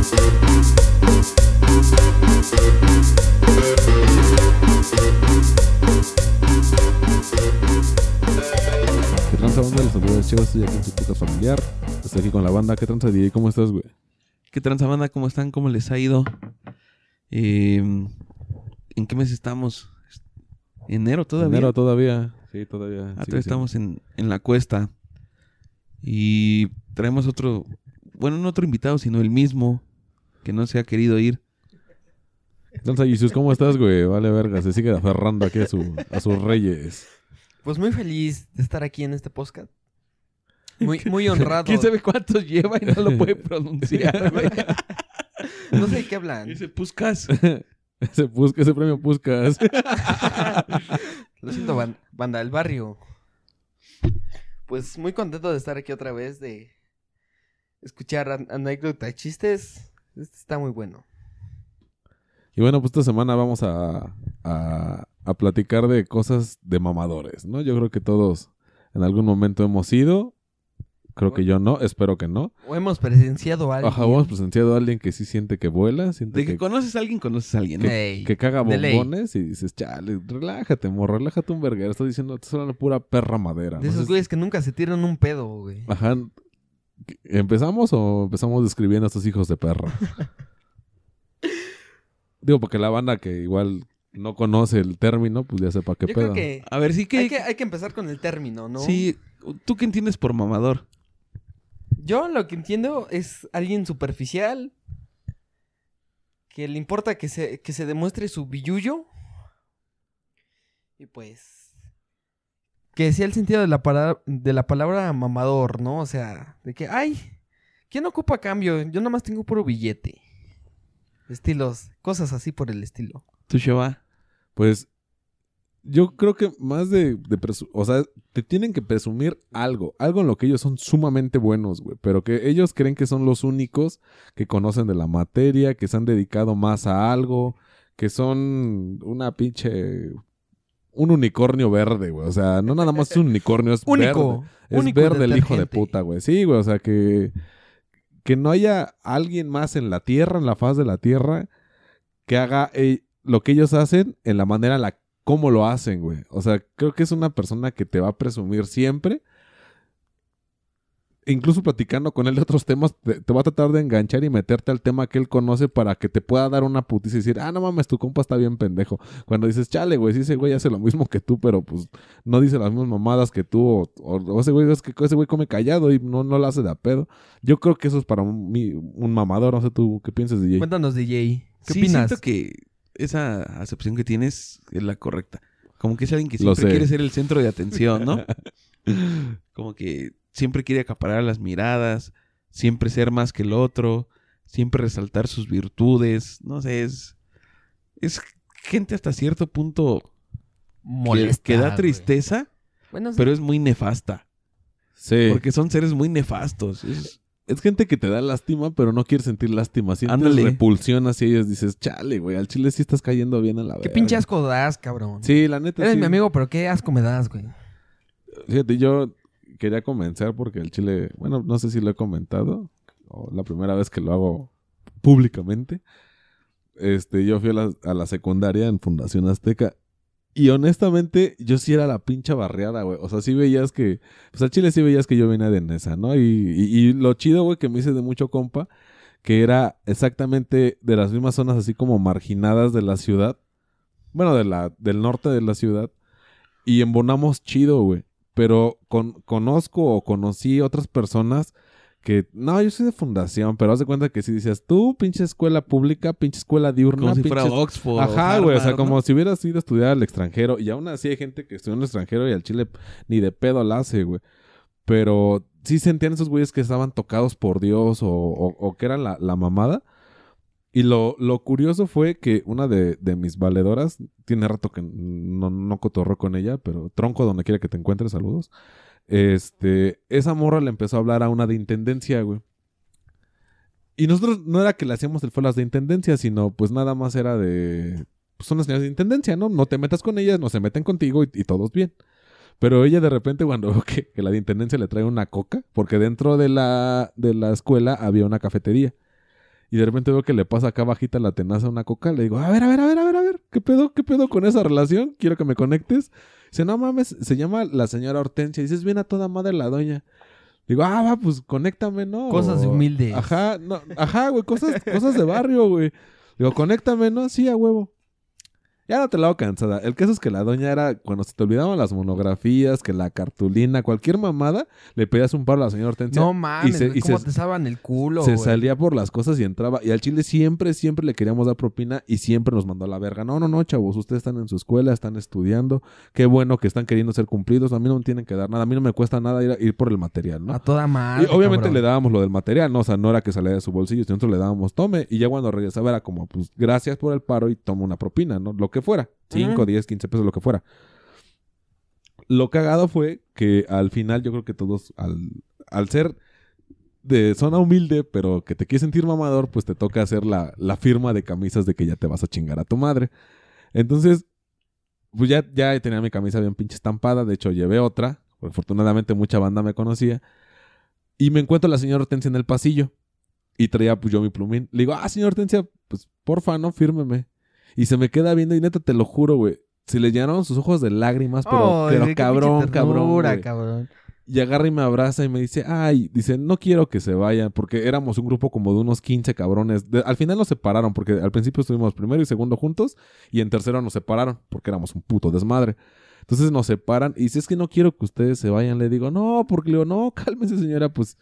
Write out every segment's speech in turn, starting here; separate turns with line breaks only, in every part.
¿Qué tranza banda? Les saluda el estoy aquí en su podcast familiar. Estoy aquí con la banda. ¿Qué tranza, DJ? ¿Cómo estás, güey?
¿Qué tranza banda? ¿Cómo están? ¿Cómo les ha ido? Eh, ¿En qué mes estamos? ¿Enero todavía?
Enero todavía. Sí, todavía.
Ah, todavía estamos en, en la cuesta. Y traemos otro... Bueno, no otro invitado, sino el mismo. Que no se ha querido ir.
¿Qué tranza, Jesus? ¿Cómo estás, güey? Vale, verga. Se sigue aferrando aquí a, su, a sus reyes.
Pues muy feliz de estar aquí en este podcast. Muy, muy honrado.
¿Quién sabe cuántos lleva y no lo puede pronunciar, güey?
No sé de qué hablan.
Ese Puscas.
ese, Pusca, ese premio Puscas.
Lo siento, ban- banda del barrio. Pues muy contento de estar aquí otra vez, de escuchar an- anécdotas, chistes. Este está muy bueno.
Y bueno, pues esta semana vamos a, a, a platicar de cosas de mamadores, ¿no? Yo creo que todos en algún momento hemos ido. Creo que yo no, espero que no.
O hemos presenciado algo.
Ajá, hemos presenciado a alguien que sí siente que vuela, siente
De que
que,
conoces a alguien, conoces a alguien. ¿no?
que caga bombones y dices, chale, relájate, morro, relájate un verguero. Estás diciendo, estás hablando pura perra madera.
De
¿no?
esos güeyes que nunca se tiran un pedo, güey.
Ajá. ¿Empezamos o empezamos describiendo a estos hijos de perra? Digo, porque la banda que igual no conoce el término, pues ya sepa qué
Yo
pedo.
creo que
A ver, sí que...
hay, que hay que empezar con el término, ¿no?
Sí, ¿tú qué entiendes por mamador?
Yo lo que entiendo es alguien superficial que le importa que se, que se demuestre su billuyo y pues que sea el sentido de la, para- de la palabra mamador, ¿no? O sea, de que, ay, ¿quién ocupa cambio? Yo nada más tengo puro billete. Estilos, cosas así por el estilo.
¿Tú?
Pues yo creo que más de, de presu- o sea, te tienen que presumir algo, algo en lo que ellos son sumamente buenos, güey, pero que ellos creen que son los únicos que conocen de la materia, que se han dedicado más a algo, que son una pinche un unicornio verde, güey, o sea, no nada más es un unicornio, es
Único.
verde. Es
único
verde el hijo de puta, güey. Sí, güey, o sea, que que no haya alguien más en la tierra, en la faz de la tierra que haga eh, lo que ellos hacen en la manera en la cómo lo hacen, güey. O sea, creo que es una persona que te va a presumir siempre. Incluso platicando con él de otros temas, te, te va a tratar de enganchar y meterte al tema que él conoce para que te pueda dar una putiza y decir, ah, no mames, tu compa está bien pendejo. Cuando dices, chale, güey, sí, ese güey hace lo mismo que tú, pero pues no dice las mismas mamadas que tú, o, o- o ese güey es que ese güey come callado y no, no lo hace de a pedo. Yo creo que eso es para un, mi- un mamador, no sé tú qué piensas, DJ.
Cuéntanos, DJ. ¿Qué
sí,
opinas?
siento que esa acepción que tienes es la correcta. Como que es alguien que siempre quiere ser el centro de atención, ¿no? Como que siempre quiere acaparar las miradas, siempre ser más que el otro, siempre resaltar sus virtudes. No sé, es. Es gente hasta cierto punto que-
Molesta,
que, da tristeza,
Bueno, sí.
pero es muy nefasta.
Sí.
Porque son seres muy nefastos. Es-
Es gente que te da lástima, pero no quiere sentir lástima. Sientes
Ándale.
repulsión hacia ellos. Dices, chale, güey, al chile sí estás cayendo bien a la vez.
Qué pinche asco das, cabrón.
Sí, la neta
Eres
sí.
mi amigo, pero qué asco me das, güey.
Fíjate, yo quería comenzar porque el chile, bueno, no sé si lo he comentado, o la primera vez que lo hago públicamente. Este, yo fui a la, a la secundaria en Fundación Azteca. Y honestamente, yo sí era la pincha barriada, güey. O sea, sí veías que. Pues al chile sí veías que yo venía de Nesa, ¿no? Y, y, y lo chido, güey, que me hice de mucho compa, que era exactamente de las mismas zonas así como marginadas de la ciudad. Bueno, de la, del norte de la ciudad. Y embonamos chido, güey. Pero con, conozco o conocí otras personas que, no, yo soy de fundación, pero haz de cuenta que si dices, tú, pinche escuela pública, pinche escuela diurna,
como si fuera
pinche
Oxford.
Ajá, güey, o sea, como
¿no?
si hubieras ido a estudiar al extranjero. Y aún así hay gente que estudia en el extranjero y al chile ni de pedo la hace, güey. Pero sí sentían esos güeyes que estaban tocados por Dios o, o- o que eran la, la mamada. Y lo, lo curioso fue que una de, de mis valedoras, tiene rato que no, no cotorró con ella, pero tronco donde quiera que te encuentres, saludos. Este, esa morra le empezó a hablar a una de intendencia, güey. Y nosotros no era que le hacíamos el folas de intendencia, sino pues nada más era de. Pues son las señoras de intendencia, ¿no? No te metas con ellas, no se meten contigo y, todos bien. Pero ella de repente cuando que, que la de intendencia le trae una coca, porque dentro de la, de la escuela había una cafetería. Y de repente veo que le pasa acá bajita la tenaza a una coca. Le digo, a ver, a ver, a ver, a ver, a ver. ¿Qué pedo? ¿Qué pedo con esa relación? Quiero que me conectes. Dice, no mames, se llama la señora Hortensia. Dices, bien a toda madre la doña. Digo, ah, va, pues conéctame, ¿no?
Cosas humildes.
Ajá, no, ajá, güey, cosas, cosas de barrio, güey. Digo, conéctame, ¿no? Sí, a huevo. Ya no te la hago cansada. El caso es que la doña era, cuando se te olvidaban las monografías, que la cartulina, cualquier mamada, le pedías un paro a la señora Hortensia.
No mames,
y se- y
cómo
se-
te saban el culo,
se salía por las cosas y entraba. Y al chile siempre, siempre le queríamos dar propina y siempre nos mandó a la verga. No, no, no, chavos, ustedes están en su escuela, están estudiando. Qué bueno que están queriendo ser cumplidos. A mí no me tienen que dar nada. A mí no me cuesta nada ir, a- ir por el material, ¿no?
A toda
Y
madre,
obviamente
cabrón.
le dábamos lo del material, ¿no? O sea, no era que salía de su bolsillo, sino nosotros le dábamos tome. Y ya cuando regresaba era como, pues, gracias por el paro y toma una propina, ¿no? Lo que fuera. 5,
Ujú.
10, 15 pesos, lo que fuera. Lo cagado fue que al final yo creo que todos, al, al ser de zona humilde, pero que te quieres sentir mamador, pues te toca hacer la, la firma de camisas de que ya te vas a chingar a tu madre. Entonces, pues ya, ya tenía mi camisa bien pinche estampada. De hecho, llevé otra. porque Afortunadamente mucha banda me conocía. Y me encuentro a la señora Hortensia en el pasillo. Y traía pues yo mi plumín. Le digo, ah, señora Hortensia, pues porfa, no, fírmeme. Y se me queda viendo y neta te lo juro, güey. Se le llenaron sus ojos de lágrimas, pero, pero cabrón, cabrón. Y agarra y me abraza y me dice, ay, dice, no quiero que se vayan, porque éramos un grupo como de unos 15 cabrones. De- al final nos separaron, porque al principio estuvimos primero y segundo juntos, y en tercero nos separaron, porque éramos un puto desmadre. Entonces nos separan, y si es que no quiero que ustedes se vayan, le digo, no, porque le digo, no, cálmese señora, pues,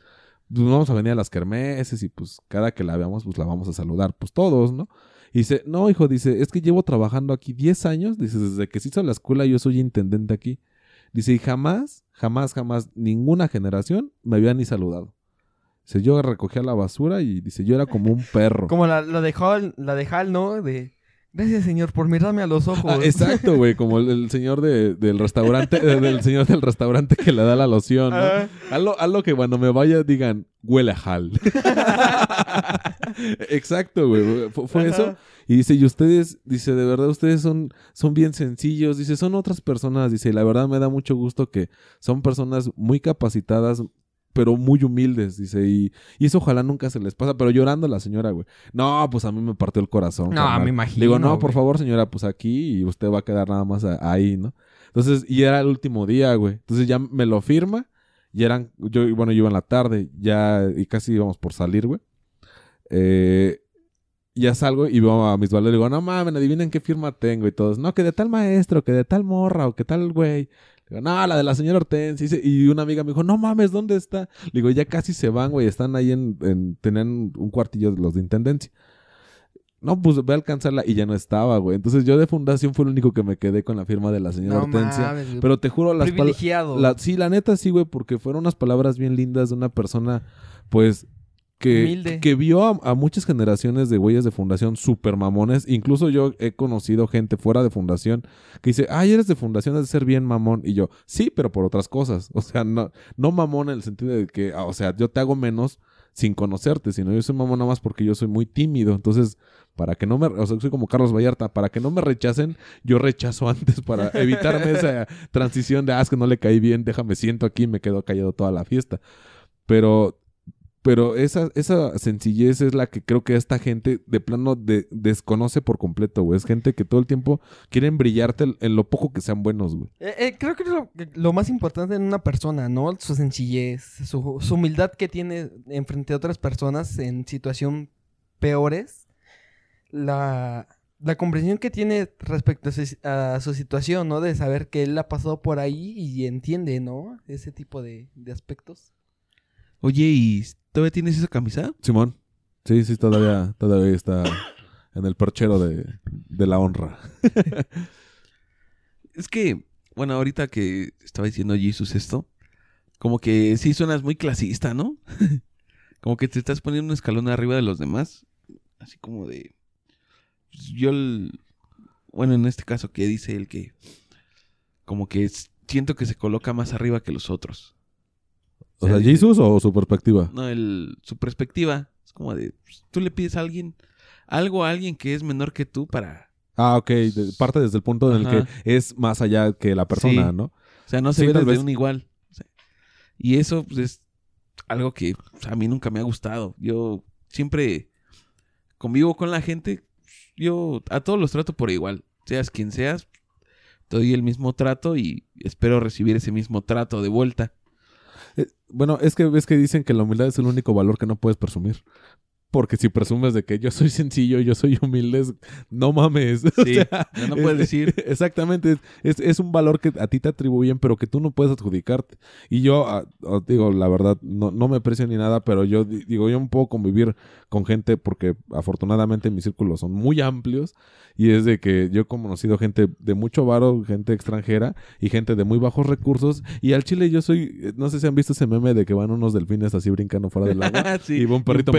pues vamos a venir a las kermeses, y pues cada que la veamos, pues la vamos a saludar, pues todos, ¿no? Y dice, no, hijo, dice, es que llevo trabajando aquí 10 años, dice, desde que se hizo la escuela yo soy intendente aquí. Dice, y jamás, jamás, jamás, ninguna generación me había ni saludado. Dice, yo recogía la basura y dice, yo era como un perro.
Como la, la de la de ¿no? De gracias señor por mirarme a los ojos.
Ah, exacto, güey, como el, el señor de- del restaurante, eh, del señor del restaurante que le da la loción, ¿no? Hazlo, hazlo que cuando me vaya digan, huele a Hal. Exacto, güey. Fue, eso. Y dice, y ustedes, dice, de verdad, ustedes son, son bien sencillos. Dice, son otras personas. Dice, y la verdad me da mucho gusto que son personas muy capacitadas, pero muy humildes. Dice, y, y eso ojalá nunca se les pasa. Pero llorando la señora, güey. No, pues a mí me partió el corazón.
No,
carnal.
me imagino,
Le digo, no, por favor, señora, pues aquí y usted va a quedar nada más ahí, ¿no? Entonces, y era el último día, güey. Entonces ya me lo firma. Y eran, yo, bueno, yo iba en la tarde, ya, y casi íbamos por salir, güey. Eh, ya salgo y veo a mis valores y digo, no mames, adivinen qué firma tengo y todos. No, que de tal maestro, que de tal morra o que tal güey. Digo, no, la de la señora Hortensia. Y una amiga me dijo, no mames, ¿dónde está? Le digo, ya casi se van, güey. Están ahí en, en tenían un cuartillo de los de intendencia. No, pues ve a alcanzarla y ya no estaba, güey. Entonces yo de fundación fue el único que me quedé con la firma de la señora
no
Hortensia.
mames.
Pero te juro, las palabras.
privilegiado.
La- sí, la neta sí, güey, porque fueron unas palabras bien lindas de una persona, pues, que, que vio a, a muchas generaciones de güeyes de fundación super mamones. Incluso yo he conocido gente fuera de fundación que dice, ay, eres de fundación, has de ser bien mamón. Y yo, sí, pero por otras cosas. O sea, no, no mamón en el sentido de que, ah, o sea, yo te hago menos sin conocerte, sino yo soy mamón nada más porque yo soy muy tímido. Entonces, para que no me, o sea, soy como Carlos Vallarta, para que no me rechacen, yo rechazo antes para evitarme esa transición de, ah, es que no le caí bien, déjame siento aquí me quedo callado toda la fiesta. Pero, pero esa, esa sencillez es la que creo que esta gente de plano de- desconoce por completo, güey. Es gente que todo el tiempo quieren brillarte en- lo poco que sean buenos, güey.
Eh, eh, creo que es lo, lo más importante en una persona, ¿no? Su sencillez, su, su humildad que tiene en frente a otras personas en situación peores. La, la comprensión que tiene respecto a su, a su situación, ¿no? De saber que él ha pasado por ahí y entiende, ¿no? Ese tipo de, de aspectos.
Oye, ¿y todavía tienes esa camisa?
Simón. Sí, sí, todavía, todavía está en el perchero de, de la honra.
Es que, bueno, ahorita que estaba diciendo Jesus esto, como que sí suenas muy clasista, ¿no? como que te estás poniendo un escalón arriba de los demás. Así como de. yo, el- bueno, en este caso que dice él que. Como que es- siento que se coloca más arriba que los otros.
O sea,
dice-
¿Jesus o su perspectiva?
No, el, su perspectiva es como de. pues, tú le pides a alguien. Algo a alguien que es menor que tú para.
Ah, ok. de- parte desde el punto en el que es más allá que la persona,
Sí.
¿no?
O sea, no se
Sí,
ve desde
vez.
un igual. O sea, y eso pues, es algo que pues, a mí nunca me ha gustado. Yo siempre convivo con la gente, yo a todos los trato por igual. Seas quien seas, te doy el mismo trato y espero recibir ese mismo trato de vuelta.
Eh, bueno, es que ves que dicen que la humildad es el único valor que no puedes presumir. Porque si presumes de que yo soy sencillo, yo soy humilde, es- no mames. O
Sí,
sea,
no puedes
es-
decir.
Exactamente, es, es un valor que a ti te atribuyen, pero que tú no puedes adjudicarte. Y yo, ah, ah, digo, la verdad, no, no me aprecio ni nada, pero yo di- digo, yo no puedo convivir con gente porque afortunadamente mis círculos son muy amplios y es de que yo he conocido gente de mucho varo, gente extranjera y gente de muy bajos recursos. Y al chile yo soy, eh, no sé si han visto ese meme de que van unos delfines así brincando fuera del agua.
Sí,
Y va un perrito
no,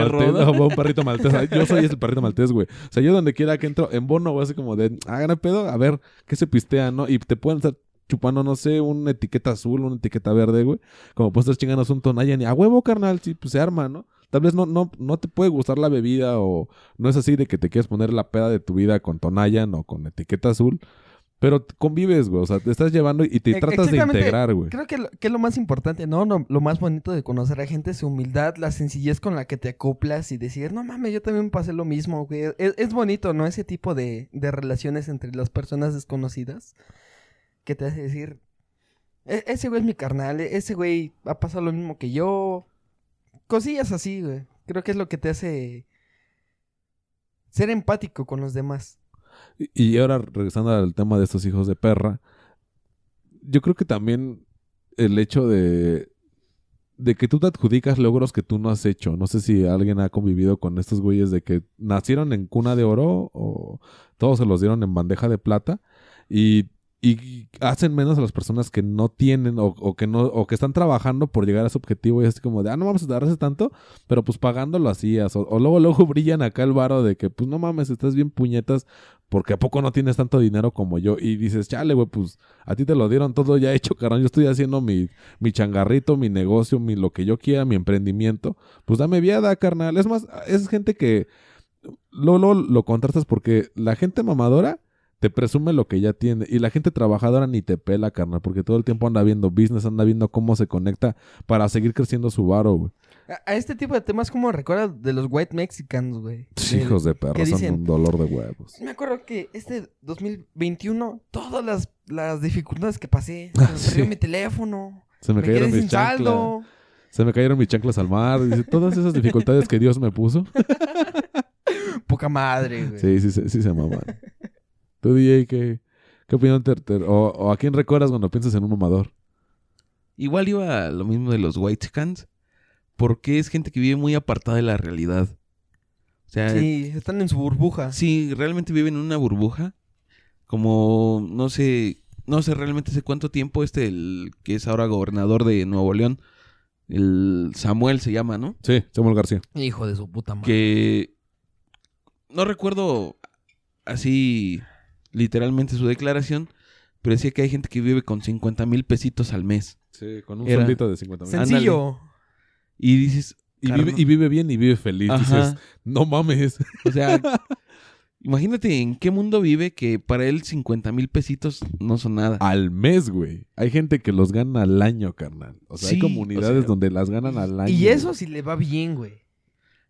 un perrito maltés. Ah, Yo soy ese perrito maltés, güey. O sea, yo donde quiera que entro, en bono, güey, así como de, hagan pedo, a ver, ¿qué se pistea, no? Y te pueden estar chupando, no sé, una etiqueta azul, una etiqueta verde, güey. Como puedes estar chingando un Tonayan y a huevo, carnal, sí, pues se arma, ¿no? Tal vez no, no, no te puede gustar la bebida o no es así de que te quieres poner la peda de tu vida con Tonayan o con etiqueta azul. Pero convives, güey. O sea, te estás llevando y te
E-
tratas de integrar, güey.
Creo que lo, que es lo más importante, ¿no? Lo, lo más bonito de conocer a gente es su humildad, la sencillez con la que te acoplas y decir, no mames, yo también pasé lo mismo, güey. Es, es bonito, ¿no? Ese tipo de, de relaciones entre las personas desconocidas que te hace decir, "E- ese güey es mi carnal, e- ese güey ha pasado lo mismo que yo. Cosillas así, güey. Creo que es lo que te hace ser empático con los demás.
Y- ahora, regresando al tema de estos hijos de perra, yo creo que también el hecho de, de que tú te adjudicas logros que tú no has hecho. No sé si alguien ha convivido con estos güeyes de que nacieron en cuna de oro o todos se los dieron en bandeja de plata y, y hacen menos a las personas que no tienen o, que no o que están trabajando por llegar a su objetivo y es como de, ah, no vamos a darse tanto, pero pues pagándolo hacías. O, o luego, luego brillan acá el varo de que, pues no mames, estás bien puñetas porque a poco no tienes tanto dinero como yo. Y dices, chale, güey, pues a ti te lo dieron todo ya hecho, carnal. Yo estoy haciendo mi, mi changarrito, mi negocio, mi lo que yo quiera, mi emprendimiento. Pues dame viada, carnal. Es más, es gente que luego, luego lo contrastas porque la gente mamadora te presume lo que ya tiene. Y la gente trabajadora ni te pela, carnal, porque todo el tiempo anda viendo business, anda viendo cómo se conecta para seguir creciendo su varo, güey.
A, a este tipo de temas, como recuerda de los white mexicans, güey.
Hijos de perro,
¿qué
son un dolor de huevos.
Me acuerdo que este 2021, todas las, las dificultades que pasé, se me
sí.
perdió mi teléfono,
Se me, cayeron mis
sin
chanclas.
saldo.
Se me cayeron mis chanclas al mar. Dice, todas esas dificultades que Dios me puso.
Poca madre, güey.
Sí, sí, sí, sí se maman. Tú, DJ, ¿qué, qué opinión te, te- o, o a quién recuerdas cuando piensas en un mamador?
Igual iba a lo mismo de los white scans, porque es gente que vive muy apartada de la realidad. O sea,
Sí, están en su burbuja.
sí, realmente viven en una burbuja. Como, no sé, no sé realmente hace cuánto tiempo este, el que es ahora gobernador de Nuevo León, el Samuel se llama, ¿no?
Sí, Samuel García.
Hijo de su puta madre.
que no recuerdo así literalmente su declaración, pero decía que hay gente que vive con 50 mil pesitos al mes.
Sí, con un
Era-
sueldito de 50 mil.
Sencillo.
Y dices,
Y vive, y vive bien y vive feliz.
Ajá.
Dices, no mames.
o sea, imagínate en qué mundo vive que para él 50 mil pesitos no son nada.
Al mes, güey. Hay gente que los gana al año, carnal. O sea, hay comunidades
o sea,
donde las ganan al año.
Y eso sí le va bien, güey.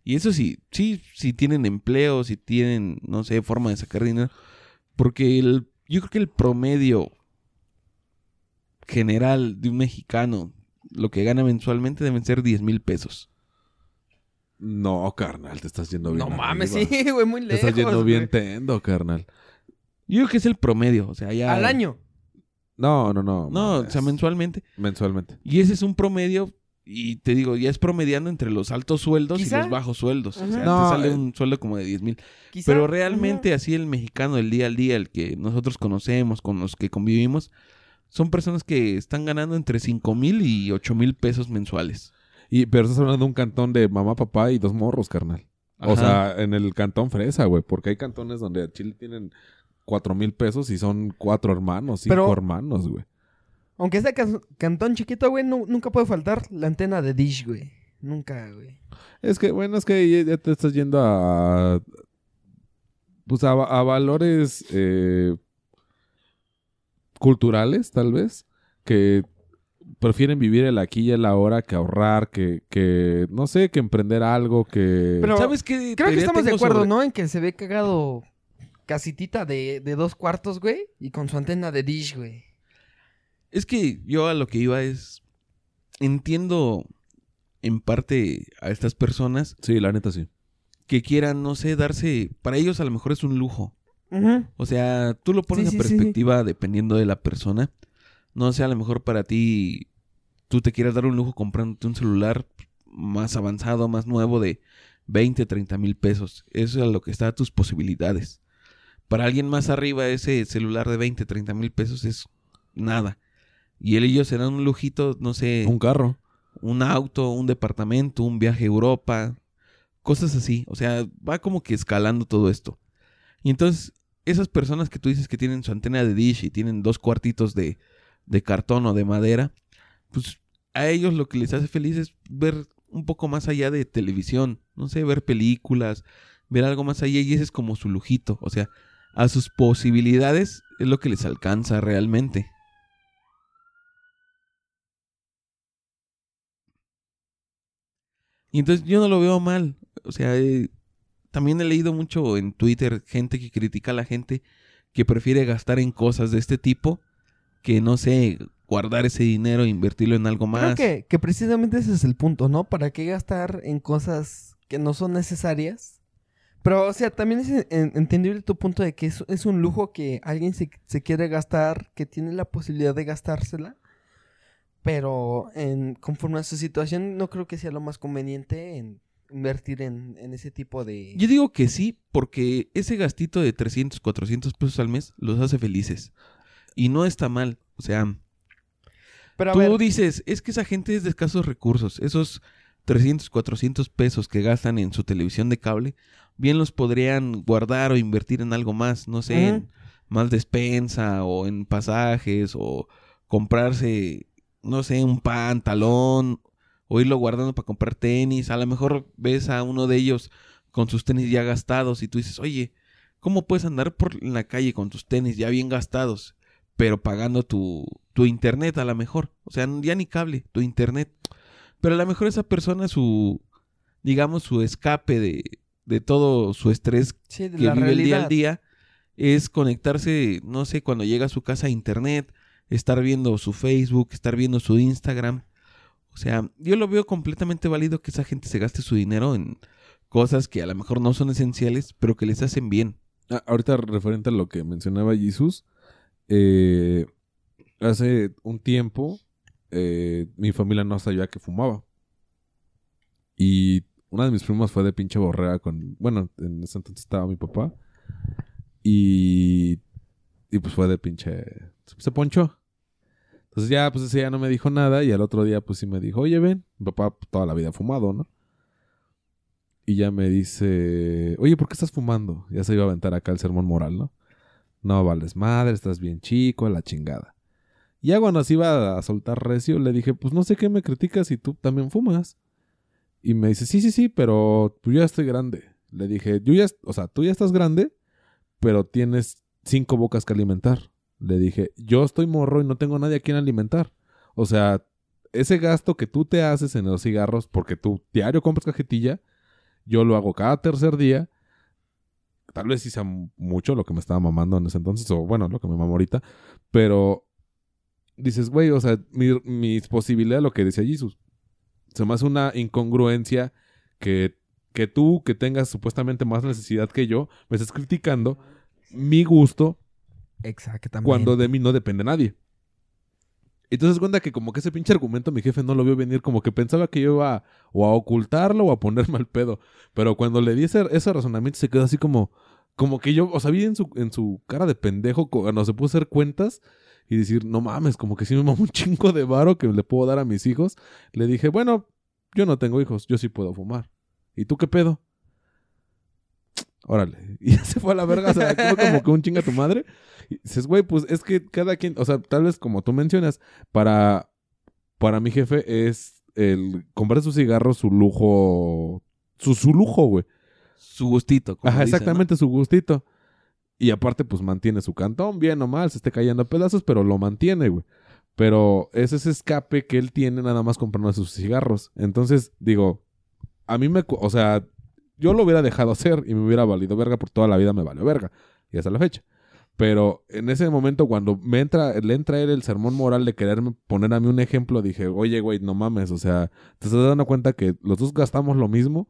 Y eso sí, sí, sí tienen empleo, si tienen, no sé, forma de sacar dinero. Porque el, yo creo que el promedio general de un mexicano, lo que gana mensualmente deben ser 10 mil pesos.
No, carnal, te estás yendo bien.
No mames, sí, güey, muy
Te
lejos.
estás yendo bien
güey.
tendo, carnal.
Yo creo que es el promedio, o sea, ya...
Al año.
No, no, no.
No,
mames.
o sea, mensualmente.
Mensualmente.
Y ese es un promedio, y te digo, ya es promediando entre los altos sueldos
Quizá.
y los bajos sueldos. O sea,
No,
te sale
eh.
un sueldo como de 10 mil. Pero realmente así el mexicano del día al día, el que nosotros conocemos, con los que convivimos, son personas que están ganando entre 5 mil y 8 mil pesos mensuales.
Y, pero estás hablando de un cantón de mamá, papá y dos morros, carnal. O sea, en el cantón fresa, güey. Porque hay cantones donde a Chile tienen cuatro mil pesos y son cuatro hermanos, cinco
Pero-
hermanos, güey.
Aunque este can- cantón chiquito, güey, nu- nunca puede faltar la antena de Dish, güey. Nunca, güey.
Es que, bueno, es que ya, te estás yendo a. Pues a, a valores eh, culturales, tal vez. Que prefieren vivir el aquí y el ahora que ahorrar, que, que no sé, que emprender algo, que...
Pero
¿Sabes qué?
Creo que estamos de acuerdo,
sobre-
¿no? En que se ve cagado casitita de, de dos cuartos, güey. Y con su antena de dish, güey.
Es que yo a lo que iba es. Entiendo en parte a estas personas
Sí, la neta sí.
que quieran, no sé, darse. Para ellos a lo mejor es un lujo. O sea, tú lo pones
Sí,
en
sí, sí, sí.
perspectiva dependiendo de la persona. No sé, a lo mejor para ti. Tú te quieres dar un lujo comprándote un celular más avanzado, más nuevo de 20, 30 mil pesos. Eso es a lo que está a tus posibilidades. Para alguien más arriba, ese celular de 20, 30 mil pesos es nada. Y él y ellos serán un lujito, no sé,
Un carro.
un auto, un departamento, un viaje a Europa, cosas así. O sea, va como que escalando todo esto. Y entonces, esas personas que tú dices que tienen su antena de dish y tienen dos cuartitos de, de cartón o de madera, pues a ellos lo que les hace feliz es ver un poco más allá de televisión, no sé, ver películas, ver algo más allá y ese es como su lujito. O sea, a sus posibilidades es lo que les alcanza realmente. Y entonces yo no lo veo mal. O sea, eh, también he leído mucho en Twitter gente que critica a la gente que prefiere gastar en cosas de este tipo que, no sé, guardar ese dinero e invertirlo en algo
Creo
más.
que, que precisamente ese es el punto, ¿no? ¿Para qué gastar en cosas que no son necesarias? Pero, o sea, también es en- entendible tu punto de que es, es un lujo que alguien se, se quiere gastar, que tiene la posibilidad de gastársela. Pero en, conforme a su situación, no creo que sea lo más conveniente en invertir en, en ese tipo de...
Yo digo que sí, porque ese gastito de 300, 400 pesos al mes los hace felices. Y no está mal. O sea,
Pero
tú
ver,
dices, es que esa gente es de escasos recursos. Esos 300, 400 pesos que gastan en su televisión de cable, bien los podrían guardar o invertir en algo más. No sé, en más despensa o en pasajes o comprarse, no sé, un pantalón o irlo guardando para comprar tenis. A lo mejor ves a uno de ellos con sus tenis ya gastados y tú dices, oye, ¿cómo puedes andar por la calle con tus tenis ya bien gastados, pero pagando tu, tu internet a lo mejor? O sea, ya ni cable, tu internet. Pero a lo mejor esa persona, su, digamos, su escape de, de todo su estrés
sí, de
que
la
vive el día al día es conectarse, no sé, cuando llega a su casa a internet, estar viendo su Facebook, estar viendo su Instagram. O sea, yo lo veo completamente válido que esa gente se gaste su dinero en cosas que a lo mejor no son esenciales, pero que les hacen bien.
Ah, ahorita referente a lo que mencionaba Jesús, eh, hace un tiempo eh, mi familia no sabía que fumaba. Y una de mis primas fue de pinche borrea con... Bueno, en ese entonces estaba mi papá. Y... Y pues fue de pinche... Se ponchó. Entonces ya, pues ese día no me dijo nada. Y al otro día, pues sí me dijo, oye, ven. Mi papá toda la vida ha fumado, ¿no? Y ya me dice, oye, ¿por qué estás fumando? Ya se iba a aventar acá el sermón moral, ¿no? No vales madre, estás bien chico, la chingada. Y ya cuando se iba a soltar recio, le dije, pues no sé qué me criticas si tú también fumas. Y me dice, sí, sí, sí, pero yo ya estoy grande. Le dije, yo ya, o sea, tú ya estás grande, pero tienes cinco bocas que alimentar. Le dije, yo estoy morro y no tengo nadie a quien alimentar. O sea, ese gasto que tú te haces en los cigarros, porque tú diario compras cajetilla, yo lo hago cada tercer día. Tal vez m- mucho lo que me estaba mamando en ese entonces, o bueno, lo que me mamo ahorita. Pero dices, güey, o sea, mi- mis posibilidades, lo que decía Jesus, se me hace una incongruencia que, que tú, que tengas supuestamente más necesidad que yo, me estés criticando mi gusto
Exactamente.
cuando de mí no depende nadie. Entonces cuenta que como que ese pinche argumento mi jefe no lo vio venir, como que pensaba que yo iba o a ocultarlo o a ponerme al pedo. Pero cuando le di ese, ese razonamiento se quedó así como, como que yo, o sea, vi en su, en su cara de pendejo cu- cuando se puso a hacer cuentas y decir, no mames, como que sí me mamo un chingo de varo que le puedo dar a mis hijos. Le dije, bueno, yo no tengo hijos, yo sí puedo fumar. ¿Y tú qué pedo? Órale. Y ya se fue a la verga, o sea, fue como que un chinga tu madre. Y dices, güey, pues es que cada quien, o sea, tal vez como tú mencionas, para, para mi jefe es el comprar su cigarro, su lujo, su, su lujo, güey.
Su gustito. como
Ajá, exactamente, su gustito. Y aparte, pues mantiene su cantón, bien o mal, se esté cayendo a pedazos, pero lo mantiene, güey. Pero es ese escape que él tiene nada más comprando sus cigarros. Entonces, digo, a mí me... O sea, yo lo hubiera dejado hacer y me hubiera valido verga por toda la vida me valió verga. Y hasta la fecha. Pero en ese momento, cuando me entra, le entra él el sermón moral de quererme poner a mí un ejemplo, dije, oye, güey, no mames, o sea, te estás dando cuenta que los dos gastamos lo mismo.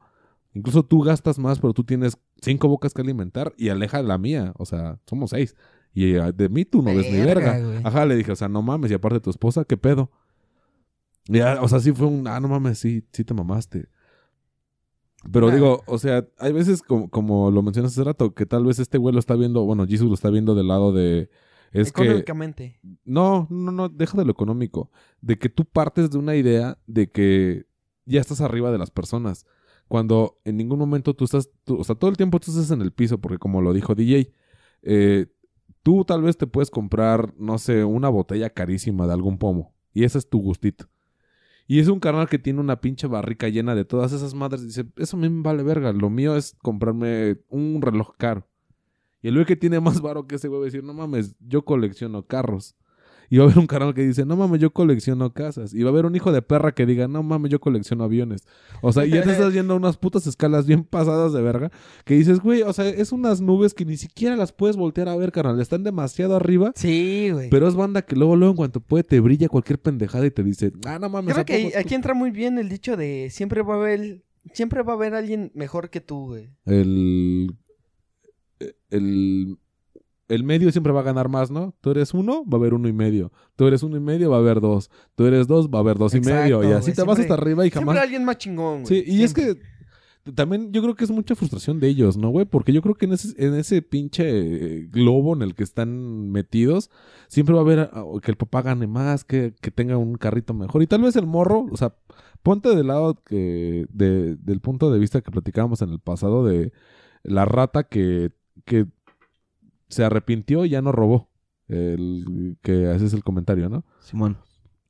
Incluso tú gastas más, pero tú tienes cinco bocas que alimentar y aleja la mía. O sea, somos seis. Y eh, de mí tú no ves ni
Verga, güey.
Ajá, le dije, o sea, no mames. Y aparte tu esposa, ¿qué pedo? Ya, o sea, sí fue un, ah, no mames, sí, sí te mamaste. Pero digo, o sea, hay veces como, como lo mencionas hace rato, que tal vez este güey lo está viendo, bueno, Jesus lo está viendo del lado de... Es que...
Económicamente.
No, no, no, deja de lo económico. De que tú partes de una idea de que ya estás arriba de las personas. Cuando en ningún momento tú estás, tú- o sea, todo el tiempo tú estás en el piso, porque como lo dijo DJ, eh, tú tal vez te puedes comprar, no sé, una botella carísima de algún pomo. Y ese es tu gustito. Y es un carnal que tiene una pinche barrica llena de todas esas madres. Dice, eso a mí me vale verga. Lo mío es comprarme un reloj caro. Y el güey que tiene más varo que ese güey va a decir, no mames, yo colecciono carros. Y va a haber un canal que dice, no mames, yo colecciono casas. Y va a haber un hijo de perra que diga, no mames, yo colecciono aviones. O sea, y ya te estás yendo a unas putas escalas bien pasadas de verga. Que dices, güey, o sea, es unas nubes que ni siquiera las puedes voltear a ver, carnal. Están demasiado arriba.
Sí, güey.
Pero es banda que luego, luego, en cuanto puede, te brilla cualquier pendejada y te dice, ah, no mames.
Creo
¿a
que ahí-
poco tú?"
aquí entra muy bien el dicho de siempre va a haber, siempre va a haber alguien mejor que tú, güey.
El, el, el medio siempre va a ganar más, ¿no? Tú eres uno, va a haber uno y medio. Tú eres uno y medio, va a haber dos. Tú eres dos, va a haber dos y medio. Y así te vas hasta arriba y jamás.
Siempre alguien más chingón, güey.
Sí, y es que también yo creo que es mucha frustración de ellos, ¿no, güey? Porque yo creo que en ese, en ese pinche eh, globo en el que están metidos, siempre va a haber ah, que el papá gane más, que, que tenga un carrito mejor. Y tal vez el morro, o sea, ponte del lado que, de- del punto de vista que platicábamos en el pasado de la rata que, que se arrepintió y ya no robó. El, que ese es el comentario, ¿no?
Simón.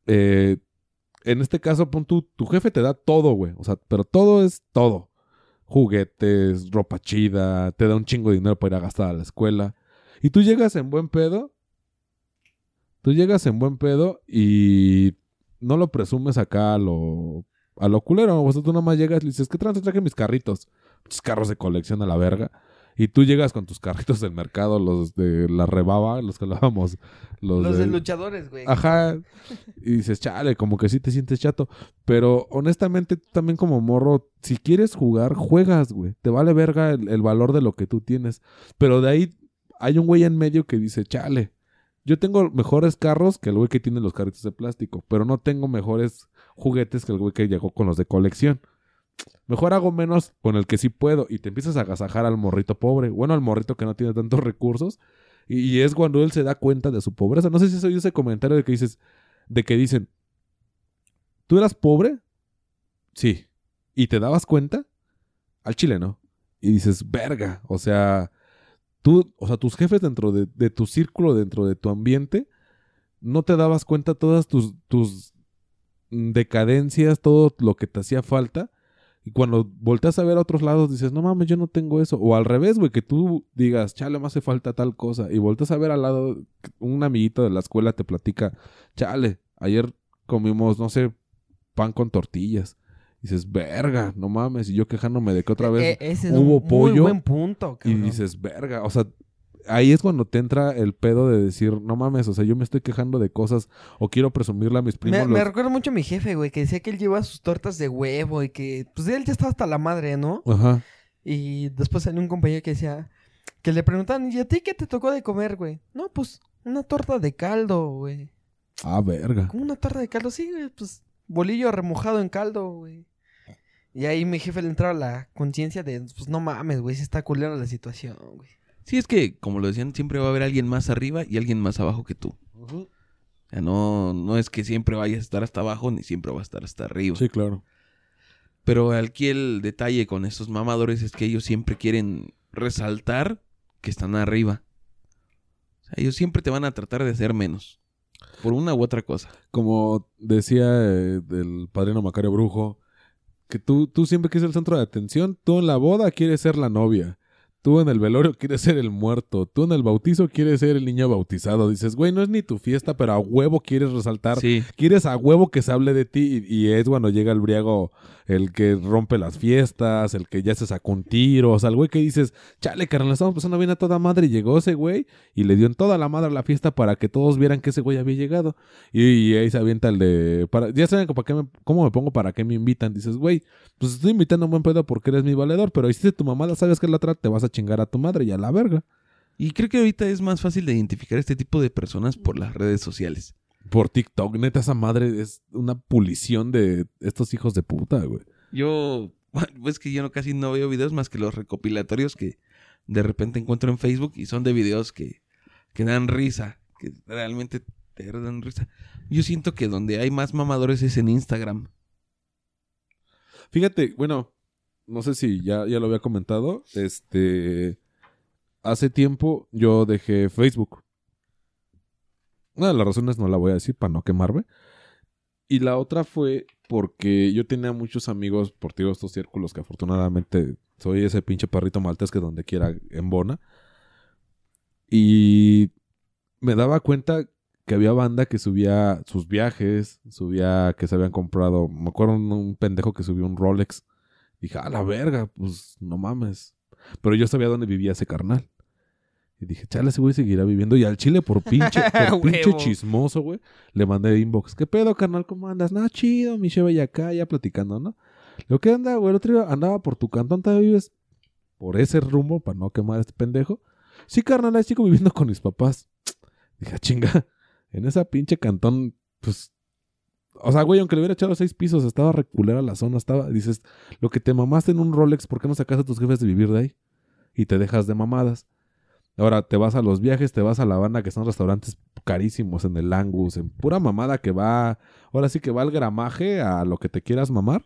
eh, en este caso, pon tú, tu jefe te da todo, güey. O sea, pero todo es todo. Juguetes, ropa chida, te da un chingo de dinero para ir a gastar a la escuela. Y tú llegas en buen pedo. Tú llegas en buen pedo y no lo presumes acá a lo, a lo culero. O sea, tú nomás llegas y le dices, ¿qué trans traje mis carritos? Muchos carros de colección a la verga. Y tú llegas con tus carritos del mercado, los de la rebaba, los que hablábamos. Los,
Los de luchadores, güey.
Ajá. Y dices, chale, como que sí te sientes chato. Pero honestamente, tú también como morro, si quieres jugar, juegas, güey. Te vale verga el, el valor de lo que tú tienes. Pero de ahí hay un güey en medio que dice, chale, yo tengo mejores carros que el güey que tiene los carritos de plástico. Pero no tengo mejores juguetes que el güey que llegó con los de colección. Mejor hago menos con el que sí puedo. Y te empiezas a agasajar al morrito pobre. Bueno, al morrito que no tiene tantos recursos. Y, es cuando él se da cuenta de su pobreza. No sé si has oído ese comentario de que dices, de que dicen, ¿tú eras pobre? Sí. ¿Y te dabas cuenta? Al chile, ¿no? Y dices, verga. O sea, tú, o sea, tus jefes dentro de, de tu círculo, dentro de tu ambiente, no te dabas cuenta todas tus, tus decadencias, todo lo que te hacía falta. Y cuando volteas a ver a otros lados, dices, no mames, yo no tengo eso. O al revés, güey, que tú digas, chale, me hace falta tal cosa. Y volteas a ver al lado, un amiguito de la escuela te platica, chale, ayer comimos, no sé, pan con tortillas. Dices, verga, no mames. Y yo quejándome de que otra vez
ese es
hubo
un
pollo
muy buen punto,
y dices, verga, o sea, ahí es cuando te entra el pedo de decir, no mames, o sea, yo me estoy quejando de cosas o quiero presumirle a mis primos.
Me, me
los-
recuerda mucho a mi jefe, güey, que decía que él lleva sus tortas de huevo y que, pues él ya estaba hasta la madre, ¿no?
Ajá.
Y después salió un compañero que decía, que le preguntaban, ¿y a ti qué te tocó de comer, güey? No, pues una torta de caldo, güey.
Ah, verga.
¿Cómo una torta de caldo? Sí, güey, pues bolillo remojado en caldo, güey. Y ahí mi jefe le entraba la conciencia de, pues no mames, güey, se está culera la situación, güey.
Sí, es que, como lo decían, siempre va a haber alguien más arriba y alguien más abajo que tú. O sea, no, no es que siempre vayas a estar hasta abajo ni siempre va a estar hasta arriba.
Sí, claro.
Pero aquí el detalle con estos mamadores es que ellos siempre quieren resaltar que están arriba. O sea, ellos siempre te van a tratar de hacer menos. Por una u otra cosa.
Como decía eh, el padrino Macario Brujo, que tú, tú siempre quieres ser el centro de atención, tú en la boda quieres ser la novia. Tú en el velorio quieres ser el muerto. Tú en el bautizo quieres ser el niño bautizado. Dices, güey, no es ni tu fiesta, pero a huevo quieres resaltar.
Sí.
Quieres a huevo que se hable de ti. Y, y es cuando llega el briago, el que rompe las fiestas, el que ya se sacó un tiro. O sea, el güey que dices, chale, carnal, estamos pasando bien a toda madre. Y llegó ese güey y le dio en toda la madre a la fiesta para que todos vieran que ese güey había llegado. Y, y ahí se avienta el de. Para, ya saben para qué me- cómo me pongo para qué me invitan. Dices, güey, pues estoy invitando a un buen pedo porque eres mi valedor. Pero hiciste tu mamada, sabes que la otra te vas a chingar a tu madre y a la verga.
Y creo que ahorita es más fácil de identificar este tipo de personas por las redes sociales.
Por TikTok, neta, esa madre es una pulición de estos hijos de puta, güey.
Yo, pues que yo no, casi no veo videos más que los recopilatorios que de repente encuentro en Facebook y son de videos que, que dan risa, que realmente te dan risa. Yo siento que donde hay más mamadores es en Instagram.
Fíjate, bueno, no sé si ya, ya lo había comentado. Este. Hace tiempo yo dejé Facebook. Una de las razones no la voy a decir para no quemarme. Y la otra fue porque yo tenía muchos amigos por todos estos círculos que afortunadamente soy ese pinche perrito maltés que donde quiera embona. Y me daba cuenta que había banda que subía sus viajes, subía que se habían comprado. Me acuerdo un pendejo que subió un Rolex. Dije, a la verga, pues no mames. Pero yo sabía dónde vivía ese carnal. Y dije, chale, ese güey seguirá viviendo. Y al chile, por pinche, por pinche chismoso, güey, le mandé inbox. ¿Qué pedo, carnal? ¿Cómo andas? No, chido, mi cheva y acá, ya platicando, ¿no? Lo que anda, güey, el otro día andaba por tu cantón, ¿todavía vives por ese rumbo para no quemar a este pendejo? Sí, carnal, ahí sigo viviendo con mis papás. Dije, "Ah, chinga, en esa pinche cantón, pues. O sea, güey, aunque le hubiera echado seis pisos, estaba reculera la zona, estaba. Dices, lo que te mamaste en un Rolex, ¿por qué no sacas a tus jefes de vivir de ahí? Y te dejas de mamadas. Ahora te vas a los viajes, te vas a la banda que son restaurantes carísimos en el Angus, en pura mamada que va. Ahora sí que va al gramaje a lo que te quieras mamar.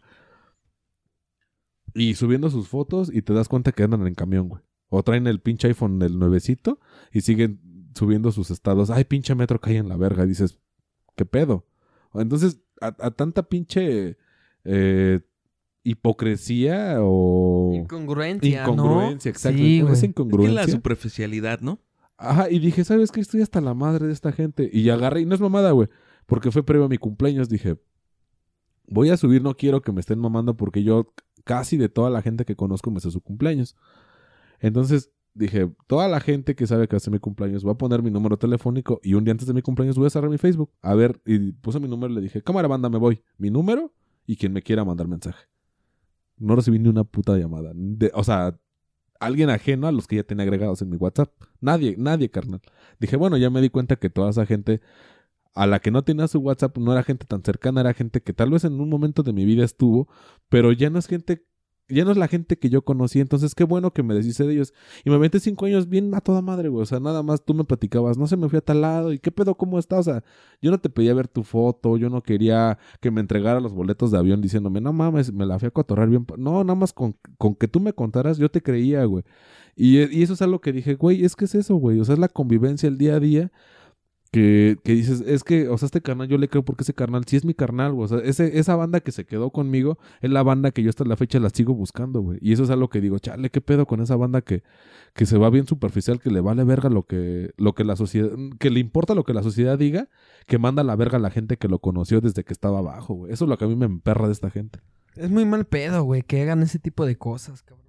Y subiendo sus fotos y te das cuenta que andan en camión, güey. O traen el pinche iPhone del nuevecito y siguen subiendo sus estados. Ay, pinche metro cae en la verga. Y dices, ¿qué pedo? Entonces, a, a tanta pinche eh, hipocresía o
Incongruencia,
incongruencia,
¿no?
exacto.
Sí,
Esa
güey.
Es que
incongruencia.
la superficialidad, ¿no?
Ajá, y dije, ¿sabes qué? Estoy hasta la madre de esta gente. Y agarré, y no es mamada, güey, porque fue previo a mi cumpleaños. Dije, voy a subir, no quiero que me estén mamando porque yo casi de toda la gente que conozco me sé su cumpleaños. Entonces dije, toda la gente que sabe que hace mi cumpleaños, voy a poner mi número telefónico y un día antes de mi cumpleaños voy a cerrar mi Facebook. A ver, y puse mi número y le dije, cámara banda, me voy. Mi número y quien me quiera mandar mensaje. No recibí ni una puta llamada. De- o sea, alguien ajeno a los que ya tenía agregados en mi WhatsApp. Nadie, nadie, carnal. Dije, bueno, ya me di cuenta que toda esa gente a la que no tenía su WhatsApp no era gente tan cercana, era gente que tal vez en un momento de mi vida estuvo, pero ya no es gente, ya no es la gente que yo conocí. Entonces, qué bueno que me deshice de ellos. Y me aventé cinco años bien a toda madre, güey. O sea, nada más tú me platicabas, no se me fui a tal lado, y qué pedo, cómo estás. O sea, yo no te pedía ver tu foto, yo no quería que me entregara los boletos de avión diciéndome, no mames, me la fui a cotorrar bien. pa-". No, nada más con, con que tú me contaras, yo te creía, güey. Y, y eso es algo que dije, güey, es que es eso, güey. O sea, es la convivencia el día a día. Que, que dices, es que, o sea, este carnal yo le creo porque ese carnal sí es mi carnal, güey. O sea, ese, esa banda que se quedó conmigo es la banda que yo hasta la fecha la sigo buscando, güey. Y eso es algo que digo, chale, qué pedo con esa banda que, que se va bien superficial, que le vale verga lo que, lo que la sociedad, que le importa lo que la sociedad diga, que manda la verga a la gente que lo conoció desde que estaba abajo, güey. Eso es lo que a mí me emperra de esta gente.
Es muy mal pedo, güey, que hagan ese tipo de cosas, cabrón.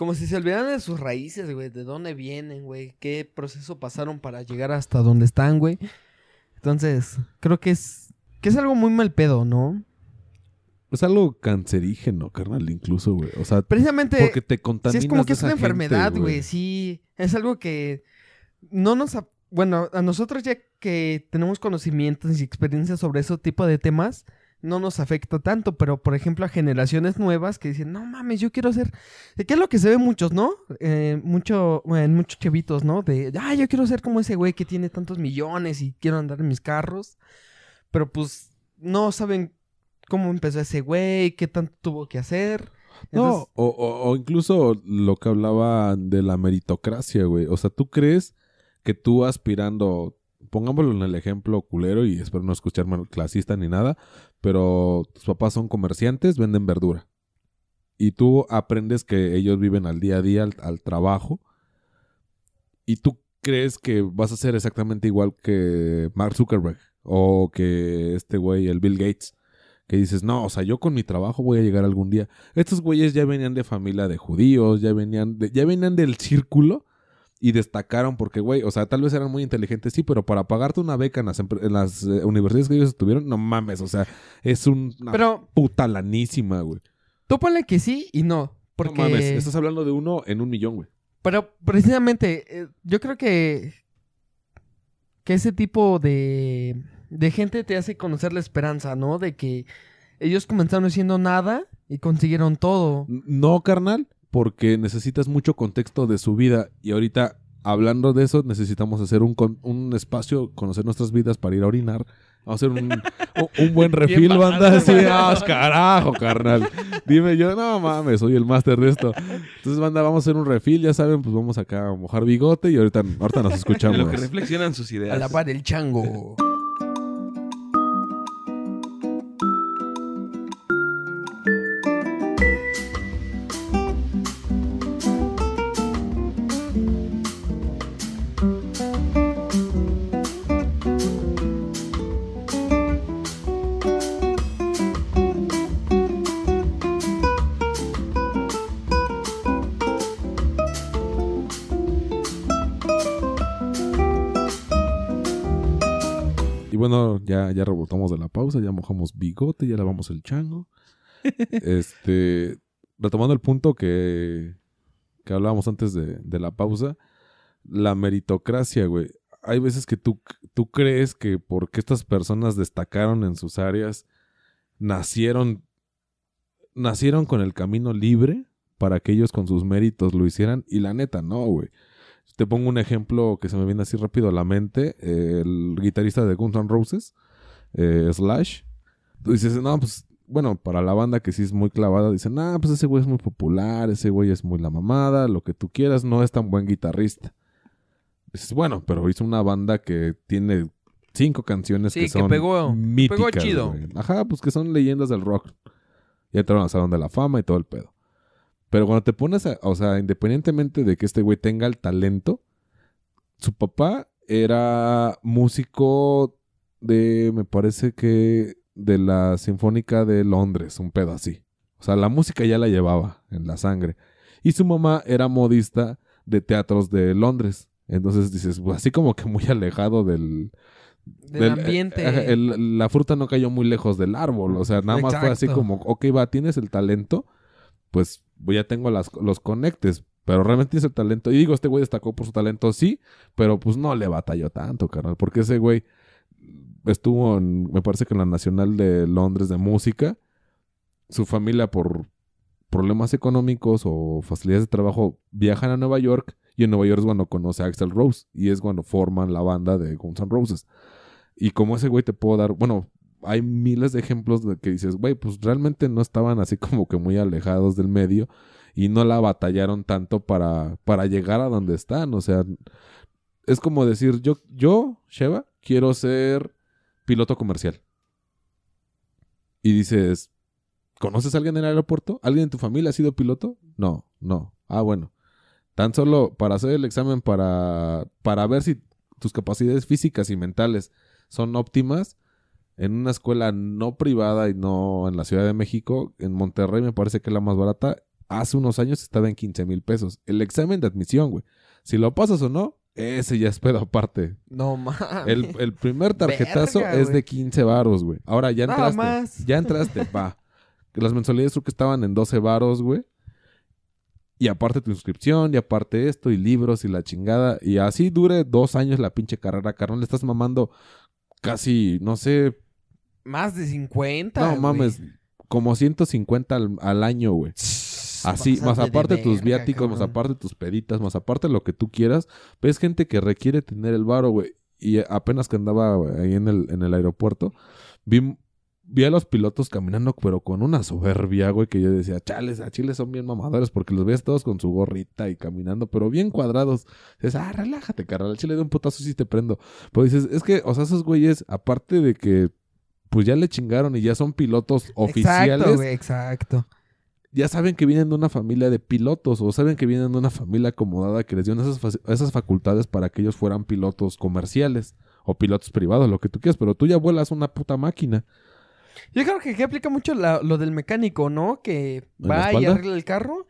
Como si se olvidaran de sus raíces, güey, de dónde vienen, güey, qué proceso pasaron para llegar hasta donde están, güey. Entonces, creo que es que es algo muy mal pedo, ¿no?
Es algo cancerígeno, carnal, incluso, güey. O sea,
Precisamente
porque te
sí
contaminas
es como que es una
gente,
enfermedad, güey, sí, es algo que no nos bueno, a nosotros ya que tenemos conocimientos y experiencias sobre ese tipo de temas, no nos afecta tanto, pero por ejemplo a generaciones nuevas que dicen, no mames, yo quiero ser, ¿qué es lo que se ve muchos, no? Eh, mucho, en muchos chavitos, ¿no? De, ah, yo quiero ser como ese güey que tiene tantos millones y quiero andar en mis carros, pero pues no saben cómo empezó ese güey, qué tanto tuvo que hacer.
No, o, o- o incluso lo que hablaba de la meritocracia, güey. O sea, ¿tú crees que tú aspirando, pongámoslo en el ejemplo culero y espero no escucharme clasista ni nada, pero tus papás son comerciantes, venden verdura. y tú aprendes que ellos viven al día a día, al, trabajo, y tú crees que vas a ser exactamente igual que Mark Zuckerberg o que este güey, el Bill Gates, que dices, no, o sea, yo con mi trabajo voy a llegar algún día. Estos güeyes ya venían de familia de judíos, ya venían, ya venían del círculo y destacaron porque, güey, o sea, tal vez eran muy inteligentes, sí, pero para pagarte una beca en las, en las eh, universidades que ellos estuvieron, no mames, o sea, es un- una
Pero
puta lanísima, güey.
tú ponle que sí y no. Porque...
No mames, estás hablando de uno en un millón, güey.
Pero precisamente, eh, yo creo que, que ese tipo de, de gente te hace conocer la esperanza, ¿no? De que ellos comenzaron haciendo nada y consiguieron todo.
No, carnal, porque necesitas mucho contexto de su vida. Y ahorita, hablando de eso, necesitamos hacer un, con- un espacio, conocer nuestras vidas para ir a orinar. Vamos a hacer un, un- un buen refil, banda. Así, ah, carajo, carnal. Dime yo, no mames, soy el máster de esto. Entonces, banda, vamos a hacer un refil, ya saben, pues vamos acá a mojar bigote y ahorita, ahorita nos
En
escuchamos.
lo que reflexionan sus ideas.
A la par del chango.
Ya, ya rebotamos de la pausa, ya mojamos bigote, ya lavamos el chango. este, retomando el punto que, que hablábamos antes de, de la pausa, la meritocracia, güey. Hay veces que tú, tú crees que porque estas personas destacaron en sus áreas, nacieron, nacieron con el camino libre para que ellos con sus méritos lo hicieran. Y la neta, no, güey. Te pongo un ejemplo que se me viene así rápido a la mente. eh, el guitarrista de Guns N' Roses, eh, Slash. Tú dices, no, pues, bueno, para la banda que sí es muy clavada, dicen, ah, pues ese güey es muy popular, ese güey es muy la mamada, lo que tú quieras, no es tan buen guitarrista. Dices, bueno, pero hizo una banda que tiene cinco canciones
Sí,
que
que
son
pegó-
míticas,
pegó chido.
güey. Ajá, pues que son leyendas del rock. Ya entraron al Salón de la Fama y todo el pedo. Pero cuando te pones a, o sea, independientemente de que este güey tenga el talento, su papá era músico de, me parece que de la Sinfónica de Londres, un pedo así. O sea, la música ya la llevaba en la sangre. Y su mamá era modista de teatros de Londres. Entonces dices, pues, así como que muy alejado del,
Del,
del-
ambiente.
eh, el- la fruta no cayó muy lejos del árbol. O sea, nada más fue así como, ok, va, tienes el talento, pues pues, ya tengo las, los conectes. Pero realmente tienes el talento. Y digo, este güey destacó por su talento, sí, pero pues no le batalló tanto, carnal. Porque ese güey estuvo en, me parece que en la Nacional de Londres de Música. Su familia por problemas económicos o facilidades de trabajo viajan a Nueva York y en Nueva York es cuando conoce a Axel Rose y es cuando forman la banda de Guns N' Roses. Y como ese güey te puedo dar, bueno, hay miles de ejemplos de que dices, güey, pues realmente no estaban así como que muy alejados del medio y no la batallaron tanto para, para llegar a donde están. O sea, es como decir, yo, yo, Sheva, quiero ser piloto comercial. Y dices, ¿conoces a alguien en el aeropuerto? ¿Alguien en tu familia ha sido piloto? No, no. Ah, bueno. Tan solo para hacer el examen para, para ver si tus capacidades físicas y mentales son óptimas en una escuela no privada y no en la Ciudad de México, en Monterrey me parece que es la más barata, hace unos años estaba en 15 mil pesos. El examen de admisión, güey. Si lo pasas o no, ese ya es pedo aparte.
No mames.
El, el primer tarjetazo
Verga,
es
güey.
de 15 varos, güey. Ahora ya
Nada
entraste.
más.
Ya entraste, va. Las mensualidades creo que estaban en 12 varos, güey. Y aparte tu inscripción, y aparte esto, y libros, y la chingada. Y así dure dos años la pinche carrera, carnal. Le estás mamando casi, no sé,
Más de 50.
no
güey.
mames, como 150 al, al año, güey. Así, más
de
aparte tus
verga,
viáticos, más aparte tus peditas, más aparte lo que tú quieras. Ves gente que requiere tener el varo, güey. Y apenas que andaba güey, ahí en el, en el aeropuerto, vi, vi a los pilotos caminando, pero con una soberbia, güey, que yo decía, chales, a Chile son bien mamadores, porque los ves todos con su gorrita y caminando, pero bien cuadrados. Dices, ah, relájate, carnal, al Chile de un putazo sí te prendo. Pero dices, es que, o sea, esos güeyes, aparte de que, pues ya le chingaron y ya son pilotos oficiales.
Exacto, güey, exacto.
ya saben que vienen de una familia de pilotos o saben que vienen de una familia acomodada que les dio esas, fa- esas facultades para que ellos fueran pilotos comerciales o pilotos privados, lo que tú quieras, pero tú ya vuelas una puta máquina.
Yo creo que aquí aplica mucho la- lo del mecánico, ¿no? Que
¿En la
va y arregla el carro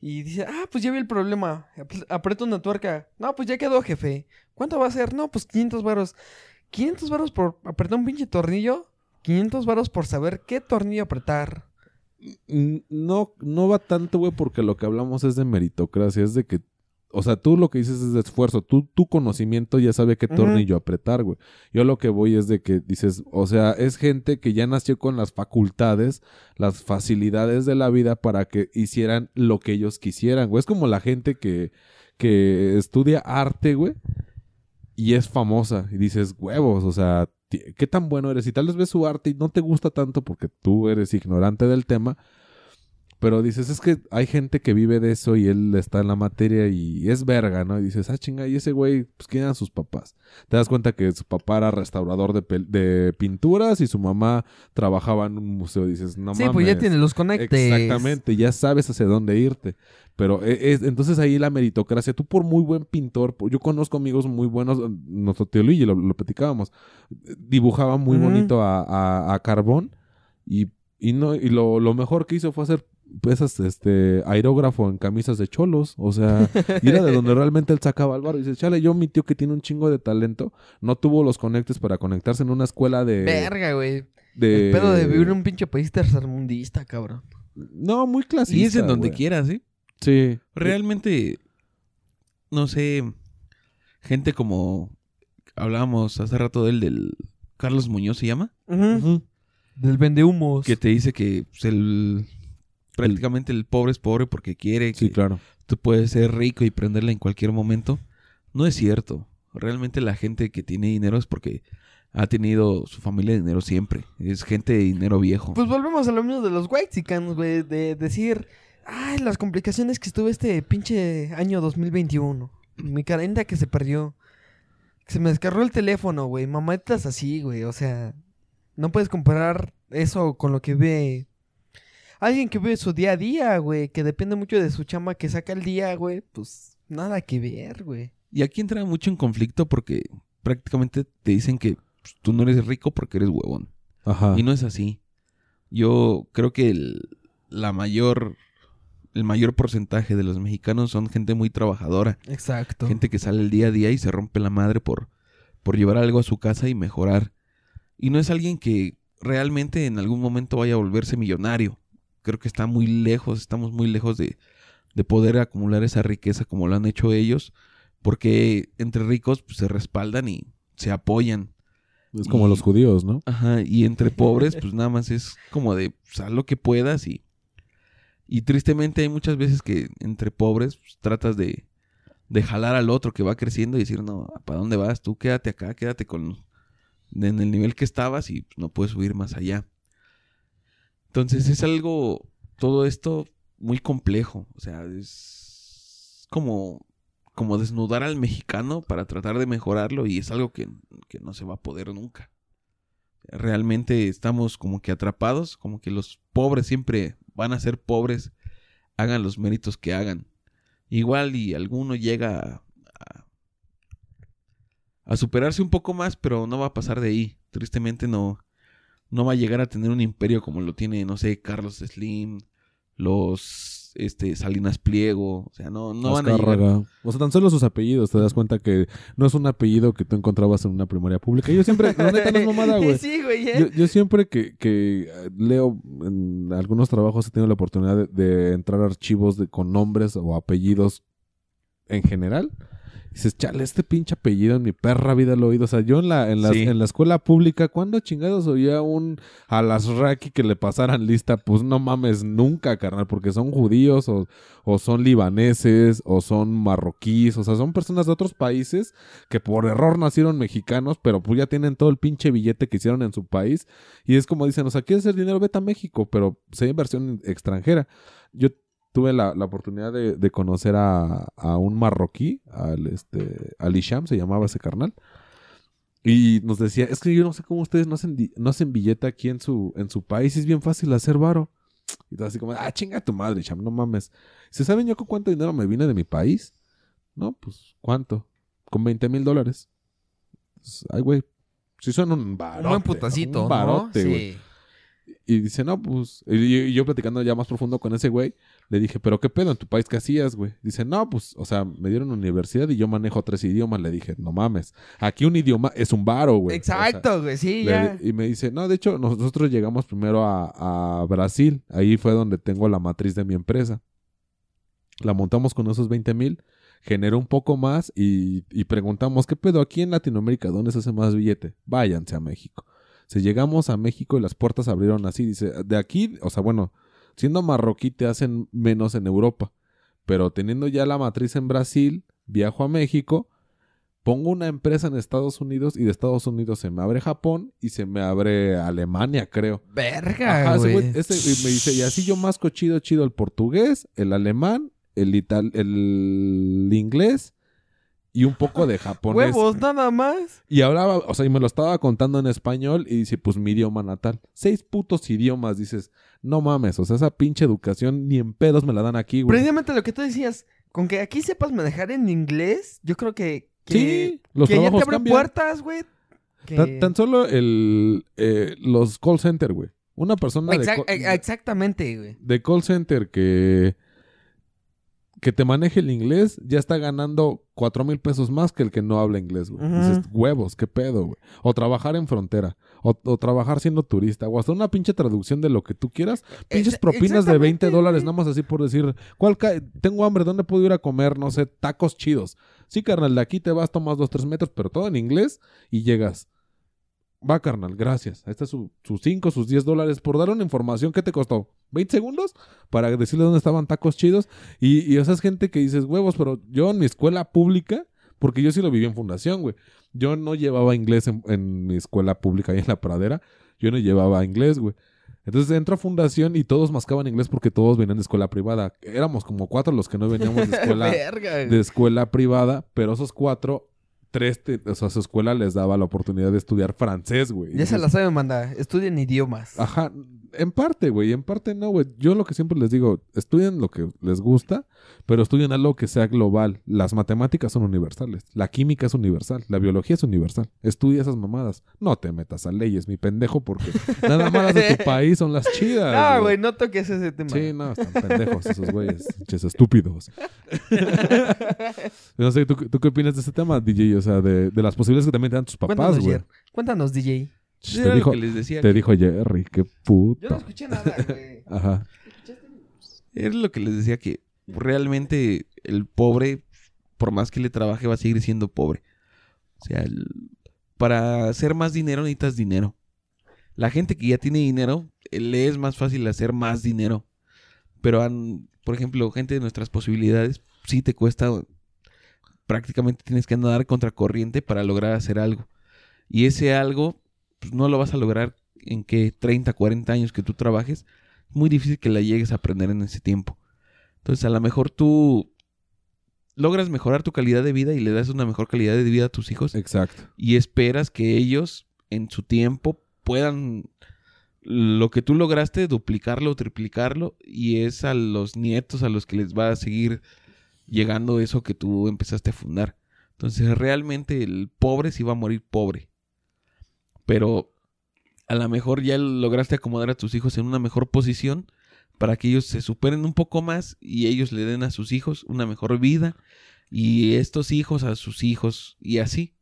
y dice, ah, pues ya vi el problema. Ap- Aprieta una tuerca. No, pues ya quedó, jefe. ¿Cuánto va a ser? No, pues 500 varos. 500 varos por apretar un pinche tornillo. 500 varos por saber qué tornillo apretar.
No, no va tanto, güey, porque lo que hablamos es de meritocracia, es de que, o sea, tú lo que dices es de esfuerzo, tú, tu conocimiento ya sabe qué tornillo apretar, güey. Yo lo que voy es de que dices, o sea, es gente que ya nació con las facultades, las facilidades de la vida para que hicieran lo que ellos quisieran, güey. Es como la gente que, que estudia arte, güey, y es famosa, y dices, huevos, o sea, ¿qué tan bueno eres? Y tal vez ves su arte y no te gusta tanto porque tú eres ignorante del tema, pero dices, es que hay gente que vive de eso y él está en la materia y es verga, ¿no? Y dices, ah, chinga, y ese güey, pues, ¿quién eran sus papás? Te das cuenta que su papá era restaurador de, de pinturas y su mamá trabajaba en un museo. Dices, no
sí,
mames.
pues ya tiene los conectes.
Exactamente, ya sabes hacia dónde irte. Pero e- es, entonces ahí la meritocracia, tú por muy buen pintor, por- yo conozco amigos muy buenos, nuestro tío Luigi, lo, lo platicábamos, dibujaba muy bonito a, a- a carbón y, y no y lo, lo mejor que hizo fue hacer pesas, este, aerógrafo en camisas de cholos, o sea, y era de donde realmente él sacaba el barro. Y dice, chale, yo mi tío que tiene un chingo de talento, no tuvo los conectes para conectarse en una escuela de...
Verga, güey.
de
El pedo de vivir en un pinche país tercermundista, cabrón.
No, muy clasista.
Y es en donde
güey.
quieras, ¿eh?
Sí.
Realmente, no sé, gente como hablábamos hace rato del del Carlos Muñoz se llama,
Ujú.
Del vendehumos.
que te dice que pues, el prácticamente el pobre es pobre porque quiere,
Sí,
que
claro.
tú puedes ser rico y prenderla en cualquier momento. No es cierto. Realmente la gente que tiene dinero es porque ha tenido su familia de dinero siempre. Es gente de dinero viejo.
Pues volvemos a lo mismo de los Whitexicans, güey. De decir, ay, las complicaciones que estuve este pinche año 2021. Mi carenta que se perdió. Se me descargó el teléfono, güey. Mamadas así, güey. O sea, no puedes comparar eso con lo que ve alguien que vive su día a día, güey. Que depende mucho de su chamba que saca el día, güey. Pues nada que ver, güey.
Y aquí entra mucho en conflicto porque prácticamente te dicen que pues, tú no eres rico porque eres huevón.
Ajá.
Y no es así. Yo creo que el, la mayor, el mayor porcentaje de los mexicanos son gente muy trabajadora.
Exacto.
Gente que sale el día a día y se rompe la madre por, por llevar algo a su casa y mejorar. Y no es alguien que realmente en algún momento vaya a volverse millonario. Creo que está muy lejos, estamos muy lejos de, de poder acumular esa riqueza como lo han hecho ellos, porque entre ricos pues, se respaldan y se apoyan.
Es como
y-
los judíos, ¿no?
Ajá, y entre pobres, pues nada más es como de, pues, haz lo que puedas y... Y tristemente hay muchas veces que entre pobres pues, tratas de, de jalar al otro que va creciendo y decir, no, ¿para dónde vas? Tú quédate acá, quédate con en el nivel que estabas y pues, no puedes subir más allá. Entonces es algo, todo esto muy complejo. O sea, es como, como desnudar al mexicano para tratar de mejorarlo y es algo que, que no se va a poder nunca. Realmente estamos como que atrapados, como que los pobres siempre van a ser pobres, hagan los méritos que hagan. Igual y alguno llega a, a, a superarse un poco más, pero no va a pasar de ahí. Tristemente no, no va a llegar a tener un imperio como lo tiene, no sé, Carlos Slim, los este Salinas Pliego, o sea, no, no van a llegar.
O sea, tan solo sus apellidos, te das cuenta que no es un apellido que tú encontrabas en una primaria pública. Yo siempre, la neta no es mamada, güey.
Sí, güey, ¿eh?
Yo, yo siempre que, que eh, leo en algunos trabajos he tenido la oportunidad de, de entrar a archivos de, con nombres o apellidos en general. Dices, chale, este pinche apellido en mi perra vida lo he oído. O sea, yo en la, en la,
Sí.
en la escuela pública, ¿cuándo chingados oía un Alasraki que le pasaran lista? Pues no mames, nunca, carnal, porque son judíos o, o son libaneses o son marroquíes. O sea, son personas de otros países que por error nacieron mexicanos, pero pues ya tienen todo el pinche billete que hicieron en su país. Y es como dicen, o sea, quieres hacer dinero, vete a México, pero sea inversión extranjera. Yo tuve la, la oportunidad de, de conocer a, a un marroquí, al este, al Isham, se llamaba ese carnal. Y nos decía, es que yo no sé cómo ustedes no hacen, no hacen billete aquí en su, en su país, es bien fácil hacer varo. Y todo así como, ah, chinga tu madre, cham, no mames. ¿Se saben yo con cuánto dinero me vine de mi país? No, pues, ¿cuánto? Con 20 mil dólares. Pues, Ay, güey. Sí son un barote.
Un buen putacito,
un güey. Y dice, no, pues. Y yo, platicando ya más profundo con ese güey, le dije, ¿pero qué pedo en tu país qué hacías, güey? Dice, no, pues, o sea, me dieron universidad y yo manejo tres idiomas. Le dije, no mames. Aquí un idioma es un varo, güey. O sea,
Exacto, güey, sí,
le-
ya.
y me dice, no, de hecho, nosotros llegamos primero a, a Brasil. Ahí fue donde tengo la matriz de mi empresa. La montamos con esos 20 mil, generó un poco más y, y preguntamos, ¿qué pedo aquí en Latinoamérica? ¿Dónde se hace más billete? Váyanse a México. Si llegamos a México y las puertas abrieron así, dice, de aquí, o sea, bueno, siendo marroquí te hacen menos en Europa, pero teniendo ya la matriz en Brasil, viajo a México, pongo una empresa en Estados Unidos y de Estados Unidos se me abre Japón y se me abre Alemania, creo.
Verga, güey.
me dice, y así yo masco chido, chido el portugués, el alemán, el, ital el inglés y un poco de japonés.
Huevos, nada más.
Y hablaba, o sea, y me lo estaba contando en español y dice, pues mi idioma natal. Seis putos idiomas, dices, no mames, o sea, esa pinche educación ni en pedos me la dan aquí, güey.
Precisamente lo que tú decías, con que aquí sepas manejar en inglés, yo creo que, que,
Sí, los
que ya te
trabajos
abre
cambian.
puertas, güey. que-
Tan, tan solo el, eh, los call center, güey. Una persona de,
Exac-
co-
eh, exactamente, güey.
de call center que, que te maneje el inglés ya está ganando cuatro mil pesos más que el que no habla inglés, güey. Dices, huevos, qué pedo, güey. O trabajar en frontera. O, o trabajar siendo turista. O hasta una pinche traducción de lo que tú quieras. Pinches
Ex-
propinas de 20
exactamente,
dólares, nada más así por decir, ¿cuál tengo hambre, ¿dónde puedo ir a comer? No sé, tacos chidos. Sí, carnal, de aquí te vas, tomas dos, tres metros, pero todo en inglés y llegas. Va, carnal, gracias. Ahí está su- sus 5, sus 10 dólares por dar una información. ¿Qué te costó? ¿20 segundos? Para decirle dónde estaban tacos chidos. Y, y esa es gente que dices, huevos, pero yo en mi escuela pública, porque yo sí lo viví en fundación, güey. Yo no llevaba inglés en, en mi escuela pública ahí en la pradera. Yo no llevaba inglés, güey. Entonces entro a fundación y todos mascaban inglés porque todos venían de escuela privada. Éramos como cuatro los que no veníamos de escuela, de escuela privada, pero esos cuatro, tres, te- o sea, su escuela les daba la oportunidad de estudiar francés, güey.
Ya se la saben, manda. Estudien idiomas.
Ajá, en parte, güey, en parte no, güey. Yo lo que siempre les digo, estudien lo que les gusta, pero estudien algo que sea global. Las matemáticas son universales, la química es universal, la biología es universal. Estudia esas mamadas. No te metas a leyes, mi pendejo, porque nada más de tu país son las chidas.
No, güey, no toques ese tema.
Sí, no, están pendejos esos güeyes, pinches estúpidos. no sé, ¿tú, tú qué opinas de ese tema, DJ? O sea, de, de las posibilidades que también te dan tus papás,
Cuéntanos,
güey.
Cuéntanos, DJ.
Era
Te
lo
dijo,
que les decía.
te
que-
dijo Jerry, qué
Yo no
puto.
escuché nada, güey.
Ajá.
Es lo que les decía que realmente el pobre, por más que le trabaje, va a seguir siendo pobre. O sea, el- para hacer más dinero necesitas dinero. La gente que ya tiene dinero, eh, le es más fácil hacer más dinero. Pero, por ejemplo, gente de nuestras posibilidades, sí te cuesta, prácticamente tienes que andar contra corriente para lograr hacer algo. Y ese algo, pues no lo vas a lograr en que 30, 40 años que tú trabajes. Es muy difícil que la llegues a aprender en ese tiempo. Entonces, a lo mejor tú logras mejorar tu calidad de vida y le das una mejor calidad de vida a tus hijos
Exacto.
y esperas que ellos en su tiempo puedan lo que tú lograste duplicarlo o triplicarlo y es a los nietos a los que les va a seguir llegando eso que tú empezaste a fundar. Entonces realmente el pobre sí va a morir pobre. Pero a lo mejor ya lograste acomodar a tus hijos en una mejor posición para que ellos se superen un poco más y ellos le den a sus hijos una mejor vida y estos hijos a sus hijos y así.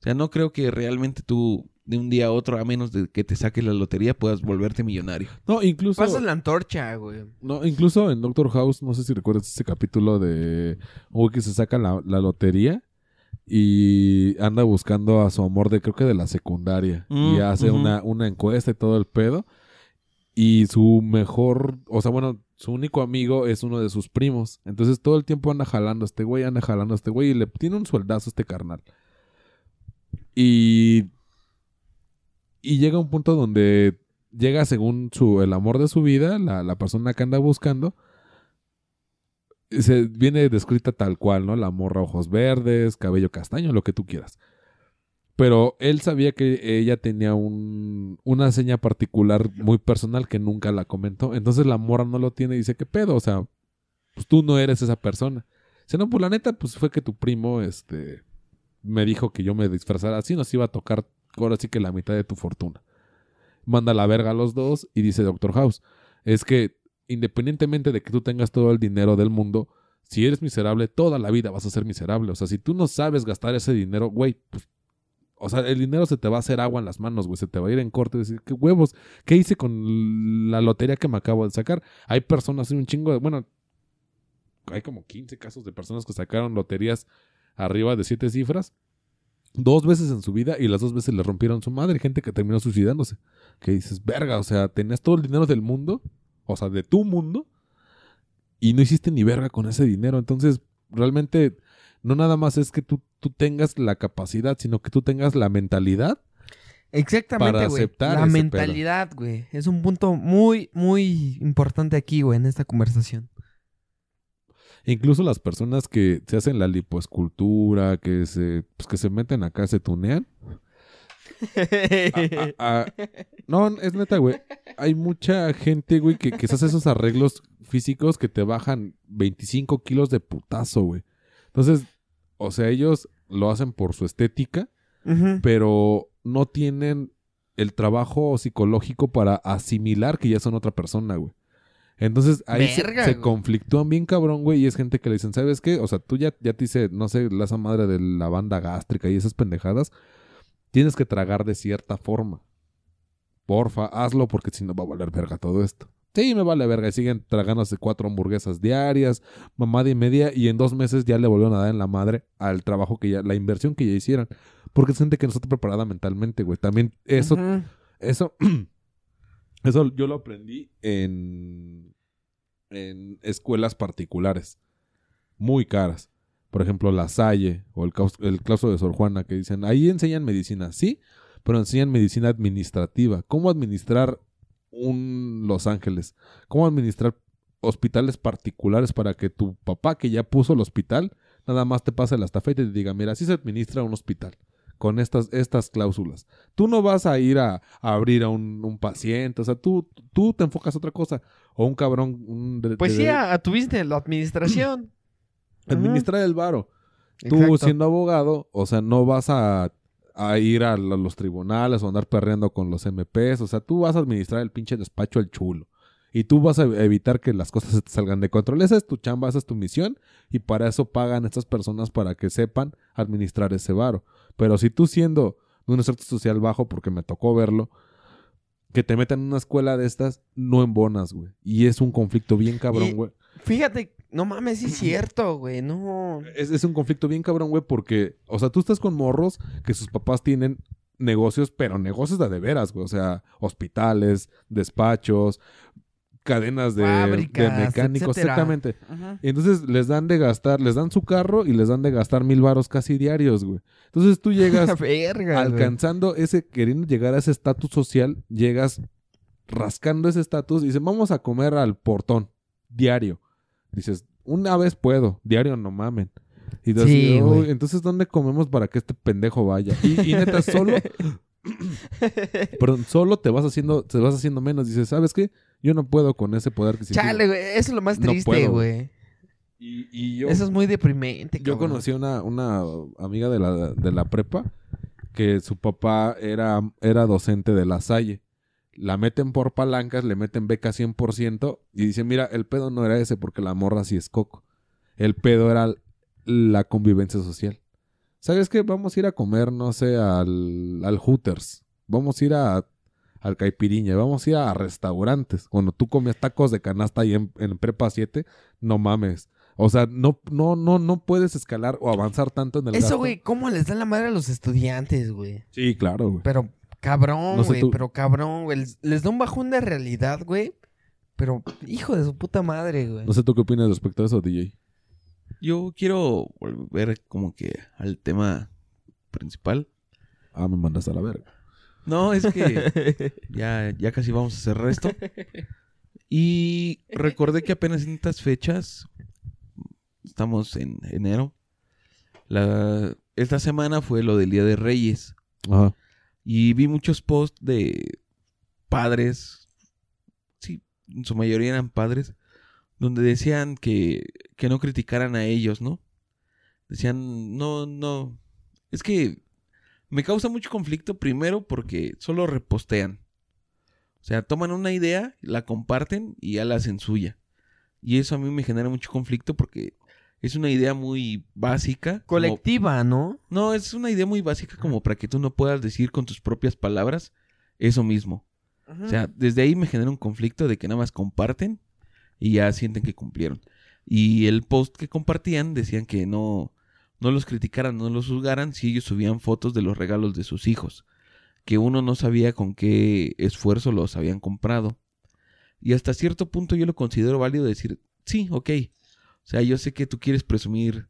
O sea, no creo que realmente tú de un día a otro, a menos de que te saques la lotería, puedas volverte millonario.
No, incluso.
Pasas la antorcha, güey.
No, incluso en Doctor House, no sé si recuerdas ese capítulo de güey que se saca la, la lotería y anda buscando a su amor de creo que de la secundaria y
Mm,
hace una, una encuesta y todo el pedo y su mejor, o sea, bueno, su único amigo es uno de sus primos. Entonces todo el tiempo anda jalando a este güey, anda jalando a este güey y le tiene un sueldazo a este carnal. Y y llega un punto donde llega según su el amor de su vida, la, la persona que anda buscando, se viene descrita tal cual, ¿no? La morra ojos verdes, cabello castaño, lo que tú quieras. Pero él sabía que ella tenía un, una seña particular muy personal que nunca la comentó. Entonces la mora no lo tiene y dice, ¿qué pedo? O sea, pues tú no eres esa persona. Dice, no, pues la neta, pues fue que tu primo, este, me dijo que yo me disfrazara así, nos iba a tocar ahora sí que la mitad de tu fortuna. Manda la verga a los dos y dice Doctor House, es que independientemente de que tú tengas todo el dinero del mundo, si eres miserable, toda la vida vas a ser miserable. O sea, si tú no sabes gastar ese dinero, güey, pues, o sea, el dinero se te va a hacer agua en las manos, güey, se te va a ir en corte. Decir, ¿qué huevos? ¿Qué hice con la lotería que me acabo de sacar? Hay personas, un chingo de, bueno, hay como 15 casos de personas que sacaron loterías arriba de siete cifras dos veces en su vida y las dos veces le rompieron su madre. Gente que terminó suicidándose. Que dices, verga, o sea, tenías todo el dinero del mundo, o sea, de tu mundo, y no hiciste ni verga con ese dinero. Entonces, realmente, no nada más es que tú, tú tengas la capacidad, sino que tú tengas la mentalidad.
Exactamente,
para
güey.
aceptar
La mentalidad, güey. Es un punto muy, muy importante aquí, güey, en esta conversación.
Incluso las personas que se hacen la lipoescultura, que se, pues, que se meten acá, se tunean. a- a- a- no, es neta, güey. Hay mucha gente, güey, que, que se hace esos arreglos físicos que te bajan 25 kilos de putazo, güey. Entonces, o sea, ellos lo hacen por su estética, pero no tienen el trabajo psicológico para asimilar que ya son otra persona, güey. Entonces ahí se-
Verga,
se,
güey.
conflictúan bien cabrón, güey, y es gente que le dicen, ¿sabes qué? O sea, tú ya, ya te dice, no sé, la esa madre de la banda gástrica y esas pendejadas, tienes que tragar de cierta forma. Porfa, hazlo porque si no va a valer verga todo esto. Sí, me vale verga. Y siguen tragándose cuatro hamburguesas diarias, mamada y media, y en dos meses ya le volvieron a dar en la madre al trabajo que ya, la inversión que ya hicieron. Porque es gente que no está preparada mentalmente, güey. También eso, eso, eso yo lo aprendí en, en escuelas particulares, muy caras. Por ejemplo, La Salle o el, el claustro de Sor Juana, que dicen, ahí enseñan medicina, sí, pero enseñan medicina administrativa. ¿Cómo administrar un Los Ángeles? ¿Cómo administrar hospitales particulares para que tu papá, que ya puso el hospital, nada más te pase la estafeta y te diga, mira, así se administra un hospital con estas, estas cláusulas. Tú no vas a ir a, a abrir a un, un paciente, o sea, tú, tú te enfocas a otra cosa. O un cabrón... Un de-
Pues
de-
sí, a, a tuviste la administración.
Administrar el varo. Tú
Exacto.
siendo abogado, o sea, no vas a, a ir a lo- los tribunales o andar perreando con los MPs, o sea, tú vas a administrar el pinche despacho al chulo. Y tú vas a evitar que las cosas se te salgan de control. Esa es tu chamba, esa es tu misión. Y para eso pagan estas personas para que sepan administrar ese varo. Pero si tú siendo de un estrato social bajo, porque me tocó verlo, que te metan en una escuela de estas, no embonas, güey. Y es un conflicto bien
Y-
cabrón, güey.
Fíjate, no mames, sí es cierto, güey. No.
Es, es un conflicto bien cabrón, güey, porque, o sea, tú estás con morros que sus papás tienen negocios, pero negocios de, de veras, güey. O sea, hospitales, despachos, cadenas de, de
Fábricas,
mecánicos,
etcétera.
exactamente.
Ajá.
Y entonces les dan de gastar, les dan su carro y les dan de gastar mil varos casi diarios, güey. Entonces tú llegas
Verga, güey.
alcanzando ese, queriendo llegar a ese estatus social, llegas rascando ese estatus y dices, vamos a comer al portón, diario. Dices, una vez puedo, diario no mamen. Y
Sí.
"Uy, entonces ¿dónde comemos para que este pendejo vaya? Y, y neta, solo, perdón, solo te vas haciendo, te vas haciendo menos. Dices, ¿sabes qué? Yo no puedo con ese poder que
Chale, güey. Eso es lo más triste, güey.
Y, y yo,
Eso es muy deprimente,
yo
cabrón.
conocí a una, una amiga de la, de la prepa que su papá era, era docente de la Salle. La meten por palancas, le meten beca 100% y dice, mira, el pedo no era ese porque la morra sí es coco. El pedo era la convivencia social. ¿Sabes qué? Vamos a ir a comer, no sé, al, al Hooters. Vamos a ir a, al Caipiriña. Vamos a ir a restaurantes. Cuando tú comías tacos de canasta ahí en, en Prepa 7, no mames. O sea, no, no, no, no puedes escalar o avanzar tanto en el
Eso,
gasto.
güey, ¿cómo les dan la madre a los estudiantes, güey?
Sí, claro, güey.
Pero cabrón,
No sé
güey,
tú.
pero cabrón, güey. Les, les da un bajón de realidad, güey. Pero, hijo de su puta madre, güey.
No sé tú qué opinas respecto a eso, DJ.
Yo quiero volver como que al tema principal.
Ah, me mandas a la verga.
No, es que ya, ya casi vamos a cerrar esto. Y recordé que apenas en estas fechas, estamos en enero, la, esta semana fue lo del Día de Reyes.
Ajá.
Y vi muchos posts de padres, sí, en su mayoría eran padres, donde decían que, que no criticaran a ellos, ¿no? Decían, no, no, es que me causa mucho conflicto primero porque solo repostean. O sea, toman una idea, la comparten y ya la hacen suya. Y eso a mí me genera mucho conflicto porque es una idea muy básica. como-
Colectiva, ¿no?
no, es una idea muy básica como para que tú no puedas decir con tus propias palabras eso mismo. O sea, desde ahí me genera un conflicto de que nada más comparten y ya sienten que cumplieron. Y el post que compartían decían que no, no los criticaran, no los juzgaran si ellos subían fotos de los regalos de sus hijos. Que uno no sabía con qué esfuerzo los habían comprado. Y hasta cierto punto yo lo considero válido decir, sí, ok. O sea, yo sé que tú quieres presumir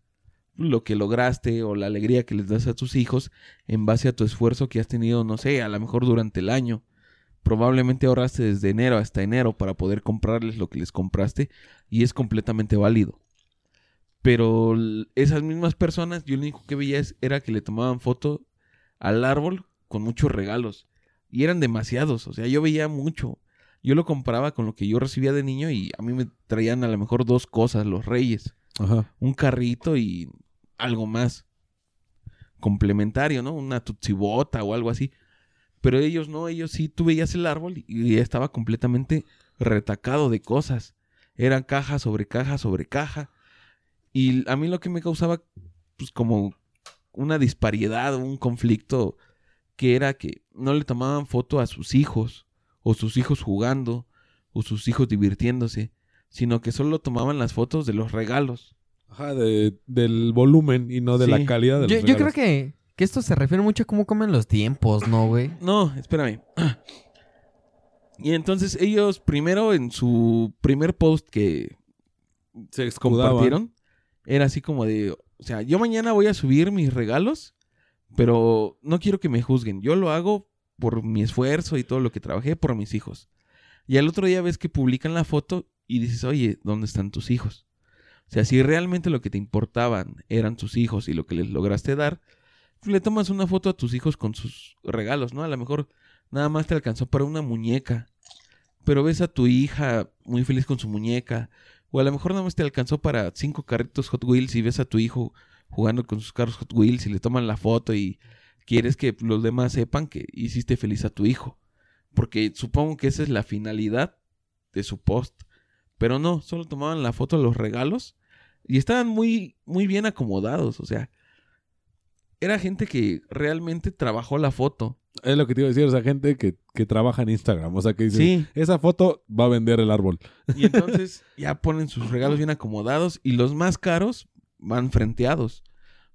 lo que lograste o la alegría que les das a tus hijos en base a tu esfuerzo que has tenido, no sé, a lo mejor durante el año. Probablemente ahorraste desde enero hasta enero para poder comprarles lo que les compraste y es completamente válido. Pero esas mismas personas, yo lo único que veía era que le tomaban foto al árbol con muchos regalos. Y eran demasiados, o sea, yo veía mucho. Yo lo comparaba con lo que yo recibía de niño y a mí me traían a lo mejor dos cosas, los reyes
Ajá.
un carrito y algo más complementario, ¿no? Una tutsibota o algo así. Pero ellos no, ellos sí, tú veías el árbol y estaba completamente retacado de cosas. Eran caja sobre caja sobre caja. Y a mí lo que me causaba, pues como una disparidad, un conflicto, que era que no le tomaban foto a sus hijos, o sus hijos jugando, o sus hijos divirtiéndose, sino que solo tomaban las fotos de los regalos.
Ajá, de- del volumen y no de
Sí.
la calidad de
Yo,
los
yo creo
regalos.
que, que esto se refiere mucho a cómo comen los tiempos, ¿no, güey?
No, espérame. Y entonces ellos primero en su primer post que
se
compartieron era así como de, o sea, yo mañana voy a subir mis regalos, pero no quiero que me juzguen. Yo lo hago por mi esfuerzo y todo lo que trabajé por mis hijos. Y al otro día ves que publican la foto y dices, oye, ¿dónde están tus hijos? O sea, si realmente lo que te importaban eran tus hijos y lo que les lograste dar, pues le tomas una foto a tus hijos con sus regalos, ¿no? A lo mejor nada más te alcanzó para una muñeca, pero ves a tu hija muy feliz con su muñeca, o a lo mejor nada más te alcanzó para cinco carritos Hot Wheels y ves a tu hijo jugando con sus carros Hot Wheels y le toman la foto y quieres que los demás sepan que hiciste feliz a tu hijo. Porque supongo que esa es la finalidad de su post. Pero no, solo tomaban la foto de los regalos y estaban muy, muy bien acomodados. O sea, era gente que realmente trabajó la foto.
Es lo que te iba a decir, o sea, gente que, que trabaja en Instagram. O sea, que dice,
Sí.
esa foto va a vender el árbol.
Y entonces ya ponen sus regalos bien acomodados y los más caros van frenteados.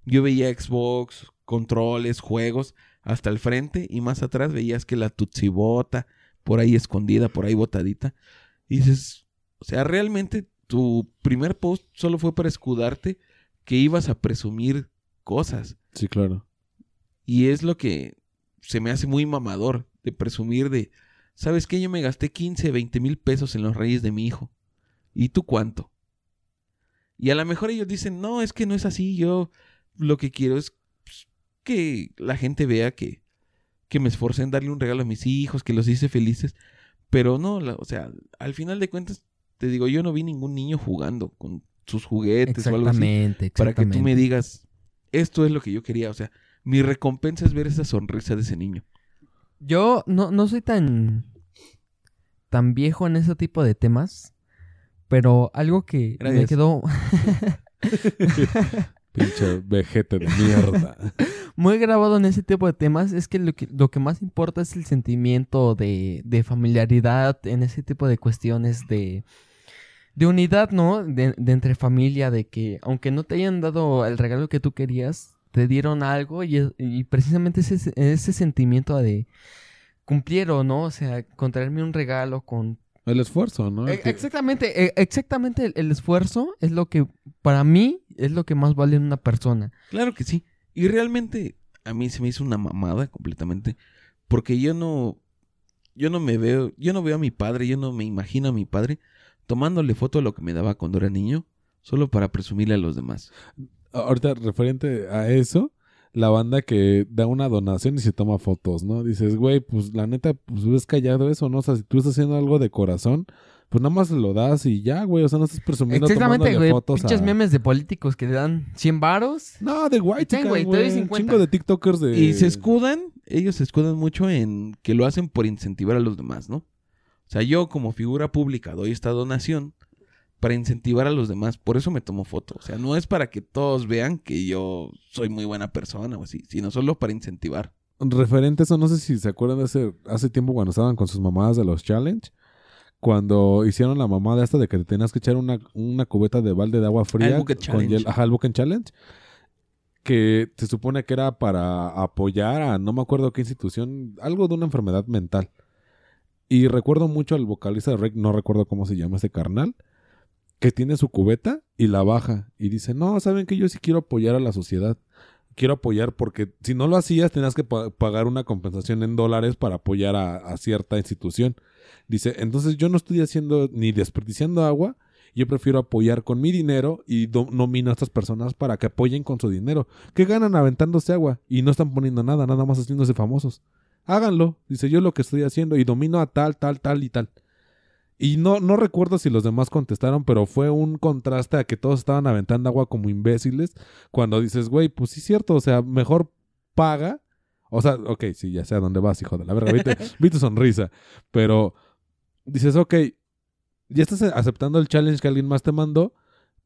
Yo veía Xbox, controles, juegos hasta el frente y más atrás veías que la tutsibota por ahí escondida, por ahí botadita. Y dices, o sea, realmente tu primer post solo fue para escudarte que ibas a presumir cosas.
Sí, claro.
Y es lo que se me hace muy mamador de presumir de, ¿sabes qué? Yo me gasté 15, 20 mil pesos en los reyes de mi hijo. ¿Y tú cuánto? Y a lo mejor ellos dicen, no, es que no es así, yo lo que quiero es que la gente vea que, que me esforcé en darle un regalo a mis hijos, que los hice felices. Pero no, la- o sea, al final de cuentas, te digo, yo no vi ningún niño jugando con sus juguetes o algo así
Exactamente,
para que tú me digas, esto es lo que yo quería. O sea, mi recompensa es ver esa sonrisa de ese niño.
Yo no, no soy tan, tan viejo en ese tipo de temas, pero algo que me quedó
Pinche vejete de mierda.
Muy grabado en ese tipo de temas es que lo que, lo que más importa es el sentimiento de, de familiaridad en ese tipo de cuestiones de, de unidad, ¿no? De, de entre familia, de que aunque no te hayan dado el regalo que tú querías, te dieron algo y, y precisamente ese, ese sentimiento de cumplieron, ¿no? O sea, con traerme un regalo, con
El esfuerzo, ¿no? El que-
Exactamente, eh, exactamente el, el esfuerzo es lo que, para mí, es lo que más vale en una persona.
Claro que sí. Y realmente a mí se me hizo una mamada completamente. Porque yo no. Yo no me veo. Yo no veo a mi padre. Yo no me imagino a mi padre tomándole foto a lo que me daba cuando era niño. Solo para presumirle a los demás.
Ahorita, referente a eso, la banda que da una donación y se toma fotos, ¿no? Dices, güey, pues la neta, pues ves callado eso, ¿no? O sea, si tú estás haciendo algo de corazón, pues nada más lo das y ya, güey. O sea, no estás presumiendo
Exactamente, güey. Pinches
a-
memes de políticos que le dan 100 varos.
No, de white
güey,
güey.
te doy
Un
50.
chingo de TikTokers de...
Y se escudan, ellos se escudan mucho en que lo hacen por incentivar a los demás, ¿no? O sea, yo como figura pública doy esta donación para incentivar a los demás. Por eso me tomo foto. O sea, no es para que todos vean que yo soy muy buena persona o así, sino solo para incentivar.
referente a eso, no sé si se acuerdan de hace, hace tiempo cuando estaban con sus mamadas de los challenge. Cuando hicieron la mamada esta de que te tenías que echar una, una cubeta de balde de agua fría.
el Bucket
con
Challenge.
ajá, el Bucket Challenge. Que se supone que era para apoyar a no me acuerdo qué institución, algo de una enfermedad mental. Y recuerdo mucho al vocalista de Rec, no recuerdo cómo se llama ese carnal, que tiene su cubeta y la baja. Y dice, no, saben que yo sí quiero apoyar a la sociedad quiero apoyar porque si no lo hacías tenías que pa- pagar una compensación en dólares para apoyar a, a cierta institución. Dice, entonces yo no estoy haciendo ni desperdiciando agua, yo prefiero apoyar con mi dinero y nomino a estas personas para que apoyen con su dinero. ¿Qué ganan aventándose agua? Y no están poniendo nada, nada más haciéndose famosos. Háganlo. Dice, yo lo que estoy haciendo y domino a tal, tal, tal y tal. Y no, no recuerdo si los demás contestaron, pero fue un contraste a que todos estaban aventando agua como imbéciles cuando dices, güey, pues sí es cierto, o sea, mejor paga. O sea, ok, sí, ya sé a dónde vas, hijo de la verga. Vi tu, vi tu sonrisa. Pero dices, ok, ya estás aceptando el challenge que alguien más te mandó,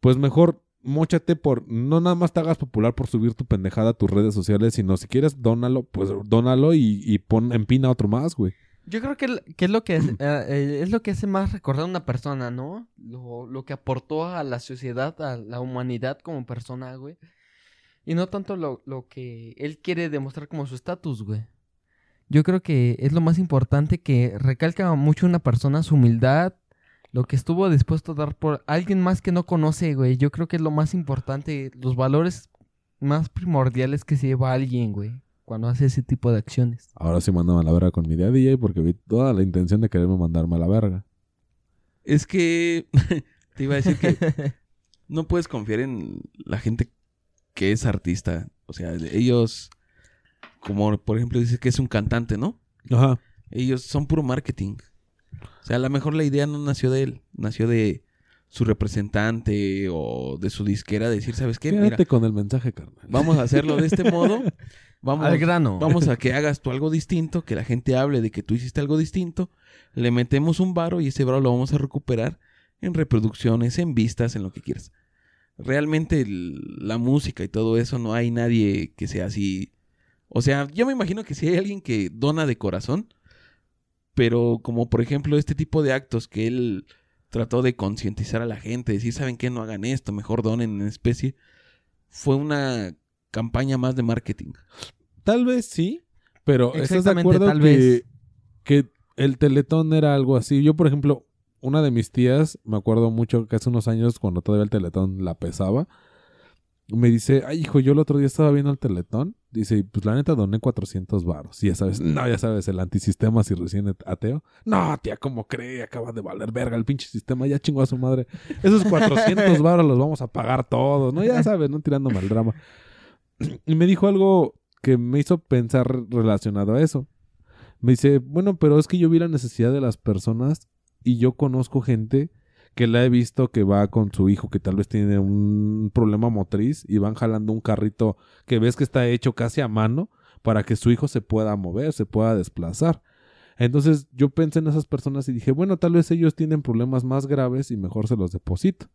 pues mejor móchate por, no nada más te hagas popular por subir tu pendejada a tus redes sociales, sino si quieres, dónalo, pues dónalo y, y pon, empina otro más, güey.
Yo creo que, que es lo que es, eh, eh, es lo que hace más recordar a una persona, ¿no? Lo, lo que aportó a la sociedad, a la humanidad como persona, güey. Y no tanto lo, lo que él quiere demostrar como su estatus, güey. Yo creo que es lo más importante que recalca mucho una persona su humildad, lo que estuvo dispuesto a dar por alguien más que no conoce, güey. Yo creo que es lo más importante, los valores más primordiales que se lleva alguien, güey, cuando hace ese tipo de acciones.
Ahora sí mándame a la verga con mi idea DJ porque vi toda la intención de quererme mandarme a la verga.
Es que te iba a decir que no puedes confiar en la gente que es artista. O sea, ellos, como por ejemplo dices que es un cantante, ¿no?
Ajá.
Ellos son puro marketing. O sea, a lo mejor la idea no nació de él, nació de su representante o de su disquera decir, ¿sabes qué?
Quédate
Mira,
con el mensaje, carnal.
vamos a hacerlo de este modo. Vamos,
Al grano.
vamos a que hagas tú algo distinto, que la gente hable de que tú hiciste algo distinto. Le metemos un varo y ese varo lo vamos a recuperar en reproducciones, en vistas, en lo que quieras. Realmente el- la música y todo eso no hay nadie que sea así. O sea, yo me imagino que si hay alguien que dona de corazón, pero como por ejemplo este tipo de actos que él trató de concientizar a la gente, decir, ¿saben qué? No hagan esto, mejor donen en especie. Fue una campaña más de marketing.
Tal vez sí, pero ¿estás de acuerdo
tal
que,
vez.
que el teletón era algo así? Yo, por ejemplo, una de mis tías, me acuerdo mucho que hace unos años, cuando todavía el teletón la pesaba, me dice, ay, hijo, yo el otro día estaba viendo el teletón. Dice, pues la neta doné 400 varos. Y ya sabes, no, ya sabes, el antisistema si recién ateo. No, tía, ¿cómo cree? Acaba de valer verga el pinche sistema, ya chingó a su madre. Esos 400 varos los vamos a pagar todos, ¿no? Ya sabes, no tirándome al drama. Y me dijo algo que me hizo pensar relacionado a eso. Me dice, bueno, pero es que yo vi la necesidad de las personas y yo conozco gente que la he visto que va con su hijo que tal vez tiene un problema motriz y van jalando un carrito que ves que está hecho casi a mano para que su hijo se pueda mover, se pueda desplazar. Entonces yo pensé en esas personas y dije, bueno, tal vez ellos tienen problemas más graves y mejor se los deposito.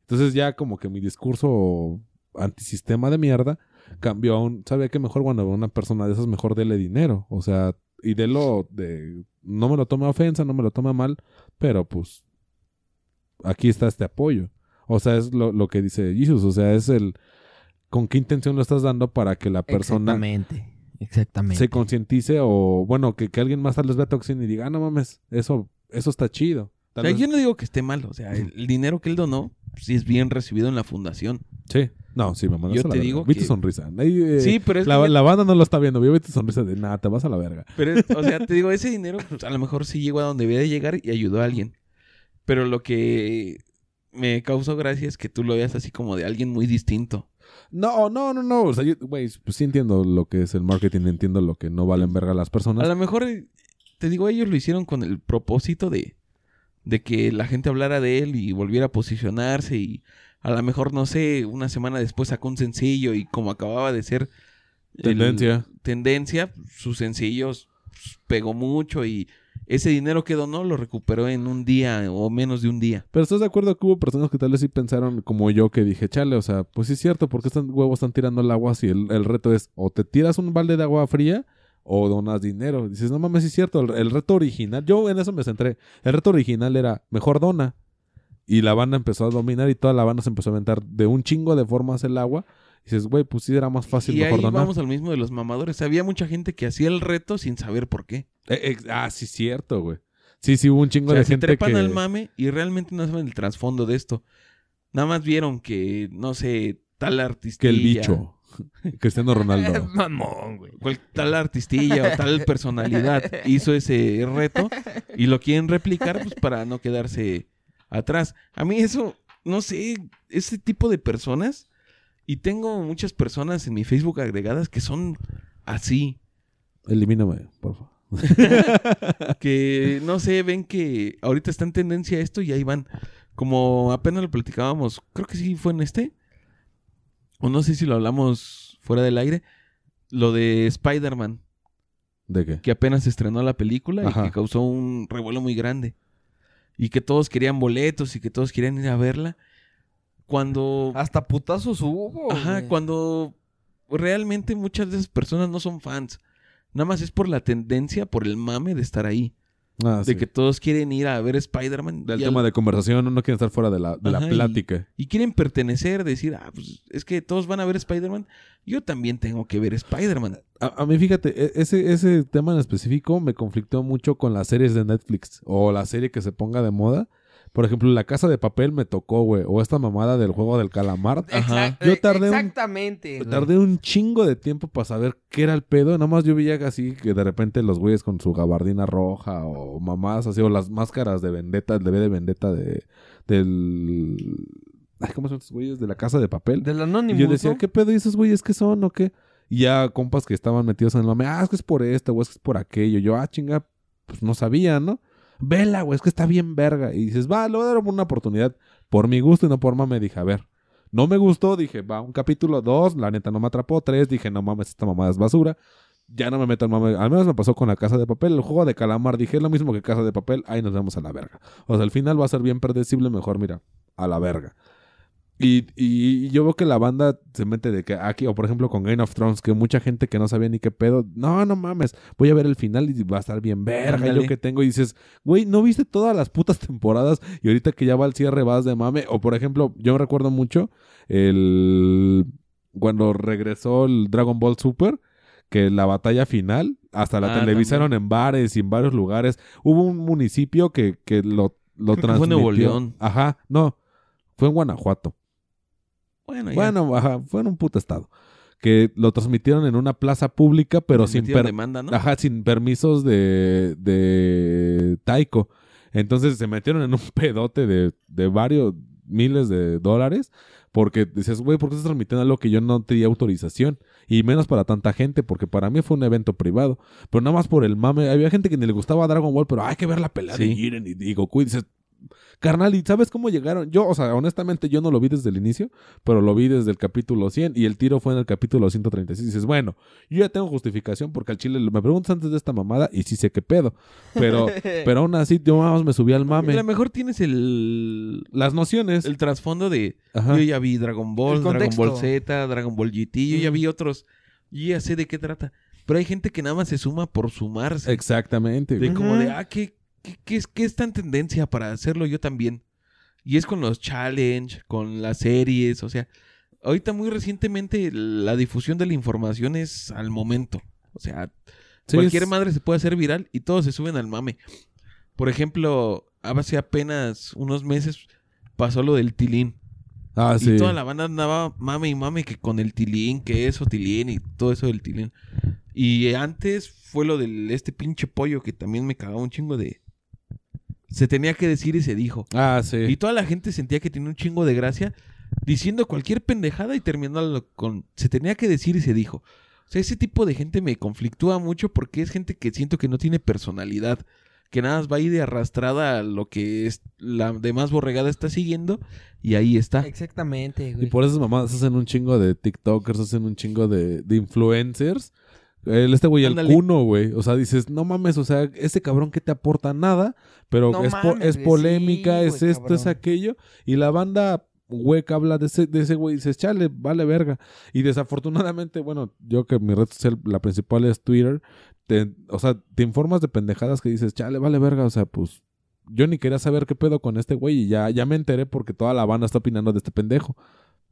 Entonces ya como que mi discurso antisistema de mierda cambió a un, ¿sabe qué? Mejor cuando una persona de esas, mejor dele dinero. O sea, y delo de, no me lo tome a ofensa, no me lo tome a mal, pero pues aquí está este apoyo. O sea, es lo, lo que dice Jesus, o sea, es el, con qué intención lo estás dando para que la persona
Exactamente. Exactamente.
se concientice o, bueno, que, que alguien más tal vez vea acción y diga, ah, no mames, eso, eso está chido.
O sea,
vez-
yo no digo que esté mal. O sea, el, el dinero que él donó, sí es bien recibido en la fundación.
Sí. No, sí, mandas
Yo
a la
te
verga.
digo
Vi tu sonrisa. Eh,
sí, pero es
la,
que-
la banda no lo está viendo. Yo vi tu sonrisa de nada, te vas a la verga.
Pero, o sea, te digo, ese dinero, pues, a lo mejor sí llegó a donde debía de llegar y ayudó a alguien. Pero lo que me causó gracia es que tú lo veas así como de alguien muy distinto.
No, no, no, no. O sea, güey, pues sí entiendo lo que es el marketing, entiendo lo que no valen verga las
A
personas.
lo mejor, eh, te digo, ellos lo hicieron con el propósito de, de que la gente hablara de él y volviera a posicionarse y a lo mejor, no sé, una semana después sacó un sencillo y como acababa de ser... el-
Tendencia.
sus sencillos pues, pegó mucho y ese dinero que donó lo recuperó en un día o menos de un día.
Pero ¿estás de acuerdo que hubo personas que tal vez sí pensaron como yo que dije, chale, o sea, pues sí es cierto, porque estos huevos están tirando el agua si el, el reto es o te tiras un balde de agua fría o donas dinero? Dices, no mames, sí es cierto, el, el reto original, yo en eso me centré, el reto original era mejor dona. Y la banda empezó a dominar y toda la banda se empezó a aventar de un chingo de formas el agua. Y dices, güey, pues sí era más fácil
y
mejor
ahí
donar.
vamos al mismo de los mamadores. Había mucha gente que hacía el reto sin saber por qué.
Eh, eh, ah, sí, cierto, güey. Sí, sí, hubo un chingo
O sea,
de
se
gente
trepan
que...
al mame y realmente no saben el trasfondo de esto. Nada más vieron que, no sé, tal artistilla.
que el bicho. Cristiano Ronaldo.
Mamón, güey.
tal artistilla o tal personalidad hizo ese reto y lo quieren replicar pues para no quedarse atrás. A mí eso, no sé, ese tipo de personas y tengo muchas personas en mi Facebook agregadas que son así,
Elimíname, por favor.
que no sé, ven que ahorita está en tendencia esto y ahí van. Como apenas lo platicábamos, creo que sí fue en este. O no sé si lo hablamos fuera del aire. Lo de Spider-Man.
¿De qué?
que apenas estrenó la película y que causó un revuelo muy grande. Y que todos querían boletos y que todos querían ir a verla. Cuando.
Hasta putazos hubo.
Ajá, cuando realmente muchas de esas personas no son fans. Nada más es por la tendencia, por el mame de estar ahí.
Ah,
de
sí.
que todos quieren ir a ver Spider-Man.
Del tema
al-
de conversación, uno quiere estar fuera de la, de la
Ajá,
plática.
Y quieren pertenecer, decir, ah, pues es que todos van a ver Spider-Man. Yo también tengo que ver Spider-Man.
A, a mí, fíjate, e- ese, ese tema en específico me conflictó mucho con las series de Netflix o la serie que se ponga de moda. Por ejemplo, La Casa de Papel me tocó, güey. O esta mamada del juego del calamar.
Ajá.
Yo tardé un-
Exactamente. güey.
Tardé un chingo de tiempo para saber qué era el pedo. Nada más yo veía así que de repente los güeyes con su gabardina roja o mamadas así, o las máscaras de vendetta, el bebé de vendetta de, del... Ay, ¿Cómo son estos güeyes? De la casa de papel.
Del
Y
anónimo.
yo decía, ¿qué pedo? ¿Y esos güeyes qué son o qué? Y ya compas que estaban metidos en el mame, ah, es que es por esto, o es que es por aquello. Yo, ah, chinga, pues no sabía, ¿no? Vela, güey, es que está bien verga. Y dices, va, le voy a dar una oportunidad por mi gusto y no por mame. Dije, a ver, no me gustó, dije, va, un capítulo, dos, la neta no me atrapó, tres, dije, no mames, esta mamada es basura. Ya no me meto en mame. Al menos me pasó con la casa de papel, el juego de calamar. Dije, es lo mismo que casa de papel, ahí nos vemos a la verga. O sea, al final va a ser bien predecible, mejor, mira, a la verga. Y, y yo veo que la banda se mete de que aquí, o por ejemplo con Game of Thrones, que mucha gente que no sabía ni qué pedo, no, no mames, voy a ver el final y va a estar bien verga. Yo que tengo y dices, güey, ¿no viste todas las putas temporadas? Y ahorita que ya va al cierre vas de mame. O por ejemplo, yo me recuerdo mucho el cuando regresó el Dragon Ball Super, que la batalla final, hasta la
Ah,
televisaron en bares y en varios lugares. Hubo un municipio que, que lo, lo
Creo que fue Nuevo
transmitió.
León.
Ajá, no, fue en Guanajuato.
Bueno, ya.
Bueno, ajá, fue en un puto estado. Que lo transmitieron en una plaza pública, pero sin,
metieron
per-
demanda, ¿no?
ajá, sin permisos de, de Taiko. Entonces se metieron en un pedote de, de varios miles de dólares. Porque dices, güey, ¿por qué estás transmitiendo algo que yo no tenía autorización? Y menos para tanta gente, porque para mí fue un evento privado. Pero nada más por el mame. Había gente que ni le gustaba Dragon Ball, pero hay que ver la pelea de
Sí.
Jiren y, y Goku. Y dices, carnal, ¿y sabes cómo llegaron? Yo, o sea, honestamente yo no lo vi desde el inicio, pero lo vi desde el capítulo 100 y el tiro fue en el capítulo 136. Y dices, bueno, yo ya tengo justificación porque al chile me preguntas antes de esta mamada y sí sé qué pedo. Pero, pero aún así, yo más me subí al
A
mame.
lo mejor tienes el,
Las nociones.
el trasfondo de...
Ajá.
Yo ya vi Dragon Ball, Dragon. Ball Z, Dragon Ball GT. Yo ya vi otros. Yo ya sé de qué trata. Pero hay gente que nada más se suma por sumarse.
Exactamente.
De como de, ah, ¿qué, qué, qué es, ¿qué es tan tendencia para hacerlo yo también? Y es con los challenge, con las series, o sea, ahorita muy recientemente la difusión de la información es al momento. O sea,
Sí,
cualquier
es-
madre se puede hacer viral y todos se suben al mame. Por ejemplo, hace apenas unos meses pasó lo del tilín.
Ah, sí.
Y toda la banda andaba mame y mame que con el tilín, que eso, tilín y todo eso del tilín. Y antes fue lo del este pinche pollo que también me cagaba un chingo de... Se tenía que decir y se dijo.
Ah, sí.
Y toda la gente sentía que tenía un chingo de gracia. diciendo cualquier pendejada y terminándolo con se tenía que decir y se dijo. O sea, ese tipo de gente me conflictúa mucho porque es gente que siento que no tiene personalidad, que nada más va a ir de arrastrada a lo que es la demás borregada está siguiendo y ahí está.
Exactamente,
Y
güey.
por esas mamadas hacen un chingo de TikTokers, hacen un chingo de, de influencers. El, este güey, el cuno, güey. O sea, dices, no mames, o sea, ese cabrón que te aporta nada, pero
No
es, po- es polémica,
sí,
es esto, es aquello. Y la banda hueca habla de ese, de ese güey y dices, chale, vale verga. Y desafortunadamente, bueno, yo que mi red social, la principal es Twitter, te, o sea, te informas de pendejadas que dices, chale, vale verga, o sea, pues yo ni quería saber qué pedo con este güey y ya, ya me enteré porque toda la banda está opinando de este pendejo.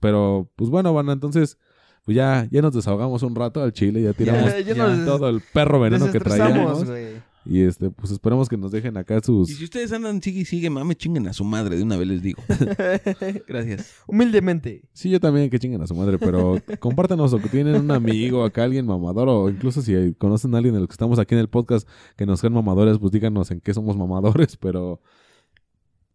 Pero, pues bueno, banda, entonces, pues ya, ya nos desahogamos un rato al chile, ya tiramos
Ya- ya
ya
nos
todo el perro veneno que traíamos. Y este, pues esperemos que nos dejen acá sus...
Y si ustedes andan sigue y sigue, mame, chinguen a su madre, de una vez les digo. Gracias.
Humildemente.
Sí, yo también, que chinguen a su madre, pero compártanos o que tienen un amigo acá, alguien mamador, o incluso si conocen a alguien de los que estamos aquí en el podcast que nos sean mamadores, pues díganos en qué somos mamadores, pero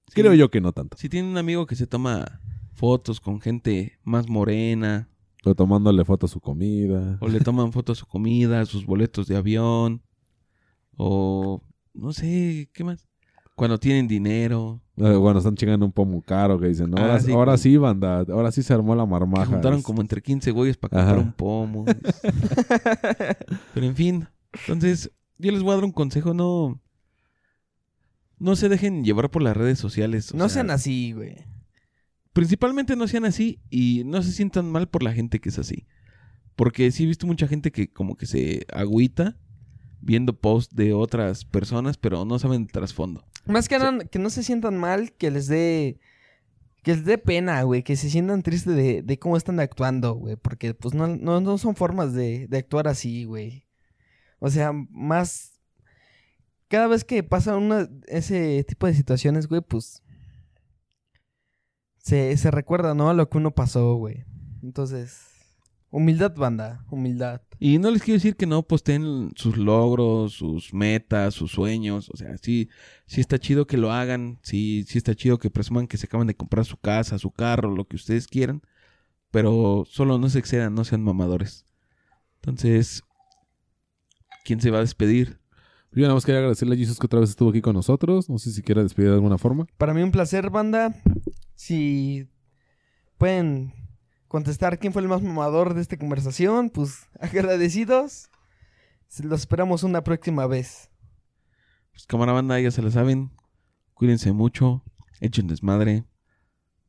Sí.
creo yo que no tanto.
Si tienen un amigo que se toma fotos con gente más morena,
O tomándole foto a su comida.
o le toman fotos a su comida, sus boletos de avión, o no sé, ¿qué más? Cuando tienen dinero,
Eh, Bueno, están chingando un pomo caro que dicen, no,
Ah,
ahora,
sí.
ahora sí, banda, ahora sí se armó la marmaja.
juntaron como entre 15 güeyes para comprar
Ajá.
un pomo. Pero en fin, entonces yo les voy a dar un consejo, no no se dejen llevar por las redes sociales. o
No
sea,
sean así, güey.
Principalmente no sean así y no se sientan mal por la gente que es así. Porque sí he visto mucha gente que como que se agüita viendo posts de otras personas, pero no saben el trasfondo.
Más que nada, que no se sientan mal, que les dé. Que les dé pena, güey. Que se sientan tristes de, de cómo están actuando, güey. Porque, pues, no, no, no son formas de, de actuar así, güey. O sea, más. Cada vez que pasa una, ese tipo de situaciones, güey, pues. Se, se recuerda, ¿no? A lo que uno pasó, güey. Entonces. Humildad, banda. Humildad.
Y no les quiero decir que no posteen sus logros, sus metas, sus sueños. O sea, sí, sí está chido que lo hagan. Sí, sí está chido que presuman que se acaban de comprar su casa, su carro, lo que ustedes quieran. Pero solo no se excedan, no sean mamadores. Entonces, ¿quién se va a despedir?
Yo nada más quería agradecerle a Jesus que otra vez estuvo aquí con nosotros. No sé si quiera despedir de alguna forma.
Para mí un placer, banda. Si pueden contestar quién fue el más mamador de esta conversación, pues agradecidos. Los esperamos una próxima vez.
Pues cámara banda, ya se la saben. Cuídense mucho. Echen desmadre.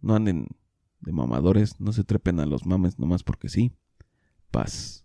No anden de mamadores. No se trepen a los mames nomás porque sí. Paz.